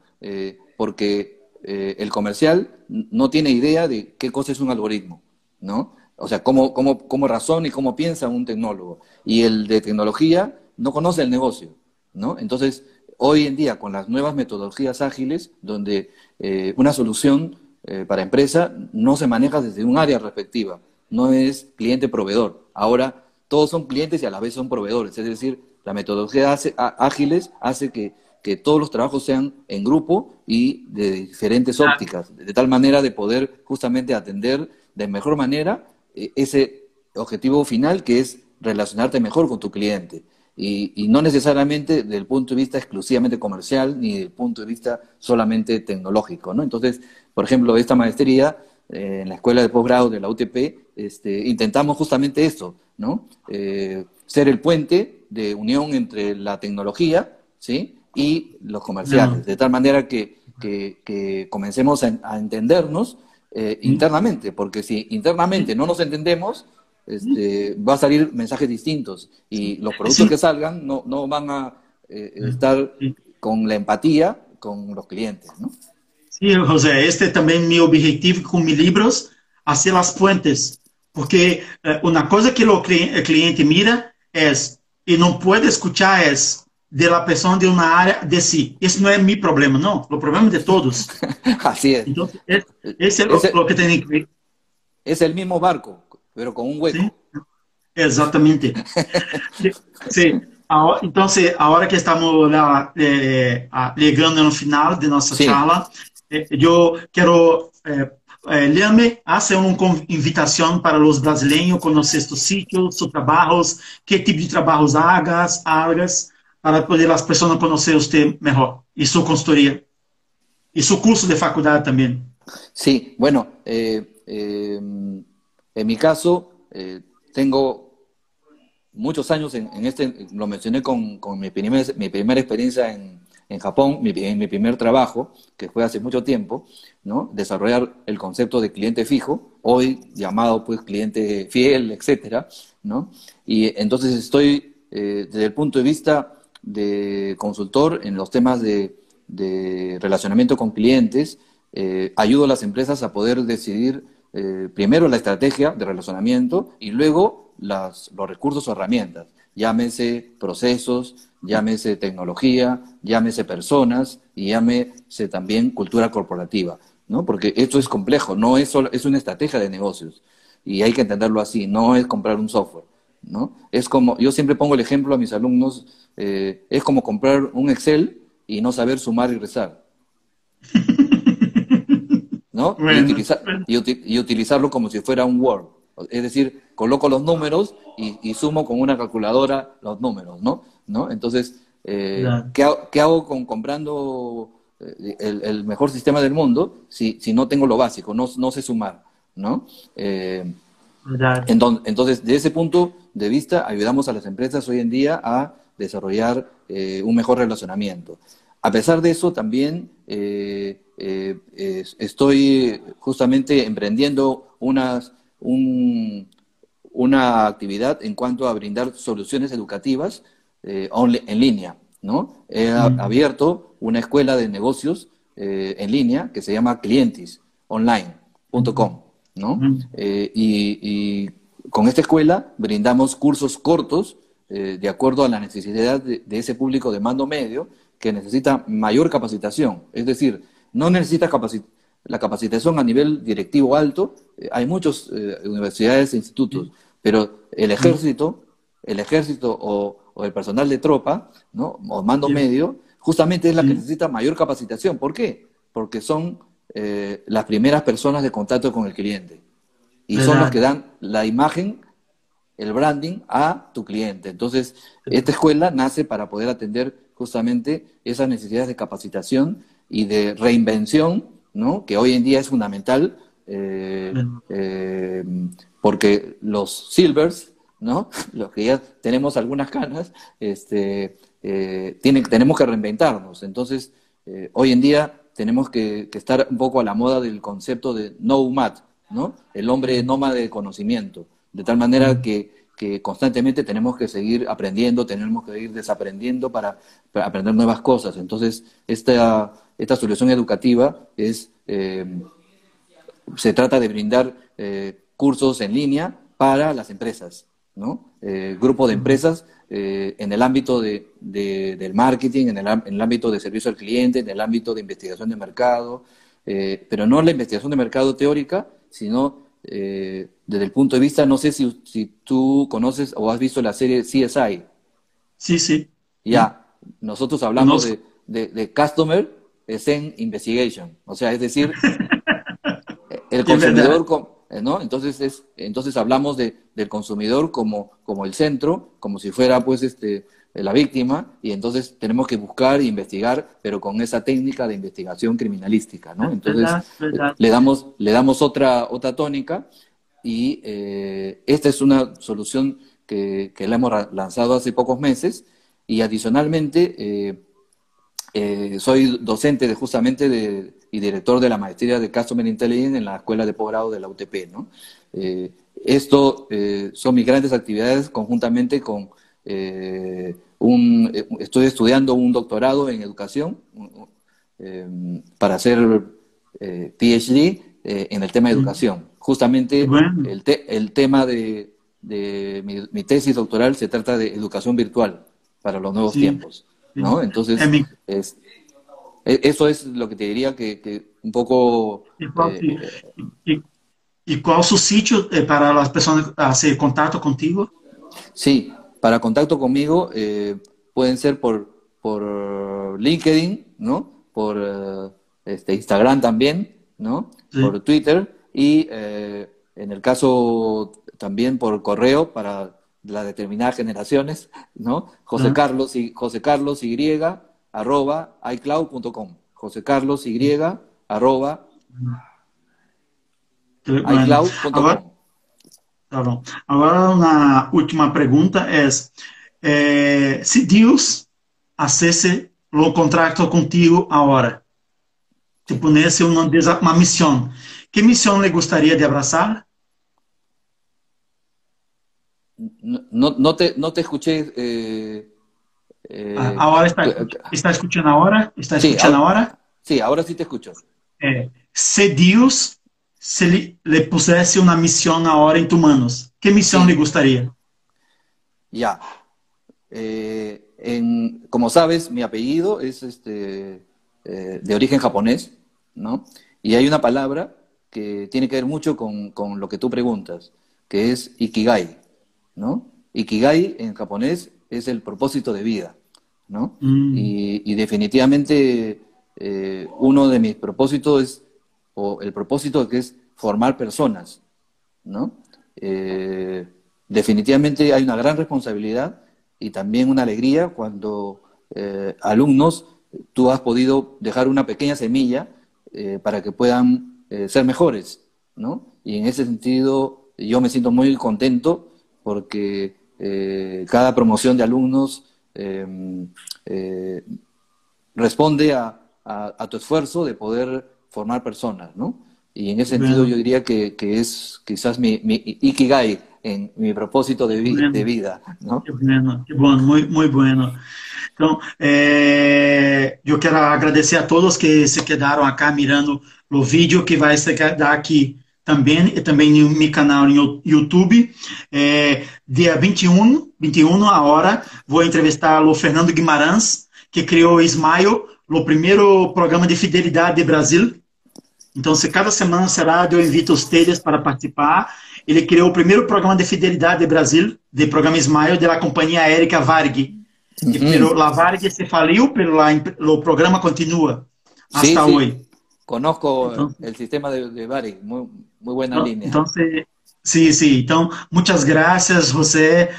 porque eh, el comercial no tiene idea de qué cosa es un algoritmo, ¿no? O sea, cómo, cómo, cómo razona y cómo piensa un tecnólogo. Y el de tecnología no conoce el negocio, ¿no? Entonces, hoy en día, con las nuevas metodologías ágiles, donde eh, una solución eh, para empresa no se maneja desde un área respectiva, no es cliente-proveedor. Ahora, todos son clientes y a la vez son proveedores. Es decir, la metodología ágiles hace que que todos los trabajos sean en grupo y de diferentes ópticas, de tal manera de poder justamente atender de mejor manera eh, ese objetivo final que es relacionarte mejor con tu cliente. Y, no necesariamente desde el punto de vista exclusivamente comercial ni desde el punto de vista solamente tecnológico. ¿no? Entonces, por ejemplo, esta maestría eh, en la escuela de posgrado de la UTP, este, intentamos justamente eso, ¿no? Eh, ser el puente de unión entre la tecnología, ¿sí? y los comerciales, de tal manera que, que, comencemos a, entendernos eh, internamente, porque si internamente no nos entendemos, este, va a salir mensajes distintos y los productos que salgan no, no van a eh, estar con la empatía con los clientes. ¿no? Sí, José, este también mi objetivo con mis libros, hacer las puentes, porque eh, una cosa que el cliente mira es, y no puede escuchar es, de la persona de una área de sí. Ese no es mi problema, no. El problema es de todos. Así es. Entonces, es, es, lo, lo, que tiene que Es el mismo barco, pero con un hueco. Sí, exactamente. sí. Ahora, entonces, ahora que estamos la, eh, llegando al final de nuestra sí. charla, eh, yo quiero eh, eh, Liame hace una invitación para los brasileños conocer estos sitios, sus trabajos, qué tipo de trabajos hagas, hagas para poder las personas conocer usted mejor y su consultoría y su curso de facultad también. Sí, bueno, eh, eh, en mi caso eh, tengo muchos años en, este, lo mencioné con, mi, primer, mi primera experiencia en, Japón, mi, en mi primer trabajo, que fue hace mucho tiempo, ¿no? desarrollar el concepto de cliente fijo, hoy llamado pues cliente fiel, etcétera, ¿no? Y entonces estoy desde el punto de vista de consultor en los temas de, relacionamiento con clientes, eh, ayudo a las empresas a poder decidir eh, primero la estrategia de relacionamiento y luego las, los recursos o herramientas. Llámese procesos, llámese tecnología, llámese personas y llámese también cultura corporativa, ¿no? Porque esto es complejo, no es solo, es una estrategia de negocios y hay que entenderlo así, no es comprar un software, ¿no? Es como, yo siempre pongo el ejemplo a mis alumnos eh, es como comprar un Excel y no saber sumar y rezar. ¿No? y, utilizarlo como si fuera un Word. Es decir, coloco los números y, sumo con una calculadora los números, ¿no? ¿No? Entonces, eh, ¿qué, hago, con comprando eh, el, mejor sistema del mundo si, si no tengo lo básico, no, no sé sumar, ¿no? entonces, entonces, de ese punto de vista, ayudamos a las empresas hoy en día a desarrollar eh, un mejor relacionamiento. A pesar de eso, también eh, eh, estoy justamente emprendiendo unas, una actividad en cuanto a brindar soluciones educativas en línea. ¿no? He abierto una escuela de negocios en línea que se llama clientisonline.com. ¿no? y, y con esta escuela brindamos cursos cortos eh, de acuerdo a la necesidad de, ese público de mando medio que necesita mayor capacitación. Es decir, no necesita la capacitación a nivel directivo alto. Eh, hay muchas eh, universidades e institutos, Pero el ejército, el ejército o, el personal de tropa, ¿no? O mando medio, justamente es la que necesita mayor capacitación. ¿Por qué? Porque son eh, las primeras personas de contacto con el cliente. Y son los que dan la imagen, el branding a tu cliente. Entonces, esta escuela nace para poder atender justamente esas necesidades de capacitación y de reinvención, ¿no? que hoy en día es fundamental, eh, eh, porque los silvers, ¿no? los que ya tenemos algunas canas, este, tienen, tenemos que reinventarnos. Entonces, hoy en día tenemos que, estar un poco a la moda del concepto de nomad, ¿no? El hombre nómada de conocimiento, de tal manera que, constantemente tenemos que seguir aprendiendo, tenemos que ir desaprendiendo para, aprender nuevas cosas. Entonces, esta, esta solución educativa es, eh, se trata de brindar eh, cursos en línea para las empresas, ¿no? Eh, grupo de empresas en el ámbito de, del marketing, en el, en el, ámbito de servicio al cliente, en el ámbito de investigación de mercado, pero no la investigación de mercado teórica, sino eh, desde el punto de vista, no sé si, si, tú conoces o has visto la serie CSI. Sí, sí. Ya, nosotros hablamos de, de, de, Customer Scene Investigation, o sea, es decir, el consumidor... Eh, ¿no? Entonces, es, entonces hablamos de, del consumidor como, como el centro, como si fuera pues este, la víctima, y entonces tenemos que buscar e investigar, pero con esa técnica de investigación criminalística, ¿no? Entonces le damos, le damos otra, otra tónica y eh, esta es una solución que, que, la hemos lanzado hace pocos meses y adicionalmente eh, eh, soy docente de justamente de, y director de la maestría de Customer Intelligence en la Escuela de Posgrado de la UTP. ¿no? Eh, esto eh, son mis grandes actividades conjuntamente con un... Estoy estudiando un doctorado en educación para hacer PhD en el tema de educación. Justamente el, el, tema de, de mi, tesis doctoral se trata de educación virtual para los nuevos tiempos. ¿no? Entonces, es, e, eso es lo que te diría que, que un poco... ¿Y cuál, eh, y, cuál es su sitio eh, para las personas hacer contacto contigo? Sí, para contacto conmigo eh, pueden ser por, por LinkedIn, ¿no? Por este, Instagram también, ¿no? Por Twitter y en el caso también por correo para las determinadas generaciones, ¿no? José Carlos y José Carlos Y arroba iCloud.com. José Carlos Y arroba iCloud.com. Tá bom. Agora, uma última pergunta é: eh, se Deus acesse o contrato contigo agora, te punesse uma, uma missão, que missão lhe gostaria de abraçar? No, no, te, no te escuché. Eh, eh, ah, ahora está, está escuchando ahora. ¿Está escuchando sí, ahora, ahora? Sí, ahora sí te escucho. Eh, se Dios se le, le, pusiese una misión ahora en tus manos, ¿qué misión sí. le gustaría? Ya. Eh, en, como sabes, mi apellido es este, eh, de origen japonés, ¿no? Y hay una palabra que tiene que ver mucho con, con lo que tú preguntas, que es ikigai. ¿no? Ikigai en japonés es el propósito de vida, ¿no? Mm. Y, definitivamente eh, uno de mis propósitos es, o el propósito que es formar personas, ¿no? Eh, definitivamente hay una gran responsabilidad y también una alegría cuando eh, alumnos tú has podido dejar una pequeña semilla para que puedan ser mejores, ¿no? Y en ese sentido yo me siento muy contento porque eh, cada promoción de alumnos em, eh, responde a, tu esfuerzo de poder formar personas, ¿no? Y en ese sentido yo diría que, es quizás mi, mi, ikigai, en mi propósito de, de vida, ¿no? Qué bueno, qué bueno, muy, muy bueno. Então, eh, eu quero agradecer a todos que se quedaram acá mirando o vídeo que vai dar aqui também, e também no meu canal no YouTube. É, dia 21, 21 a hora, vou entrevistar o Fernando Guimarães, que criou Smile, o primeiro programa de fidelidade do Brasil. Então, se cada semana será, eu invito os telhas para participar ele criou o primeiro programa de fidelidade de Brasil, de programa Smile, da companhia aérea Varg. Uhum. E pero la Varg se faliu, pero la, o programa continua hasta sí, sí. hoy. Conozco entonces, el sistema de, de Varg, buena no, línea. Entonces, Sim, sim. Então, muitas graças, José.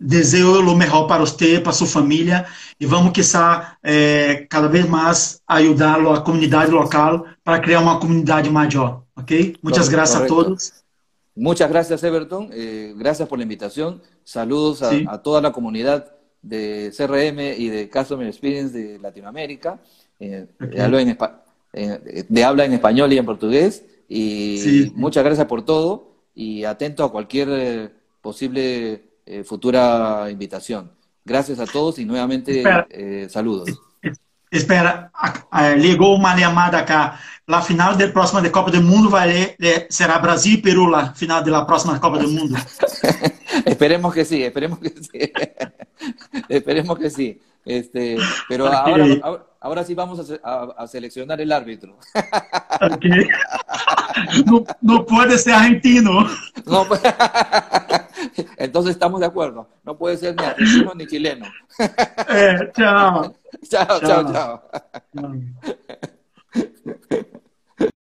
Desejo o melhor para você, para sua família. E vamos, quiçá, é, cada vez mais ajudar a comunidade local para criar uma comunidade maior. ¿Ok? Gracias Correcto. a todos. Muchas gracias, Everton. Eh, gracias por la invitación. Saludos a, sí. a, toda la comunidad de CRM y de Customer Experience de Latinoamérica. Eh, okay. en, eh, de habla en español y en portugués. Y sí. muchas gracias por todo y atento a cualquier eh, posible eh, futura invitación. Gracias a todos y nuevamente eh, saludos. Espera, ligou uma chamada acá. La final da próxima de Copa do Mundo vai, será Brasil e Peru, la final da próxima Copa do Mundo. esperemos que sí, esperemos que sí. esperemos que sí. Este, pero ahora, ahora, ahora, sí vamos a, a, a, seleccionar el árbitro. Okay. No, no, puede ser argentino. No, entonces estamos de acuerdo. No puede ser ni argentino ni chileno. Eh, chao. chao, chao, chao. chao.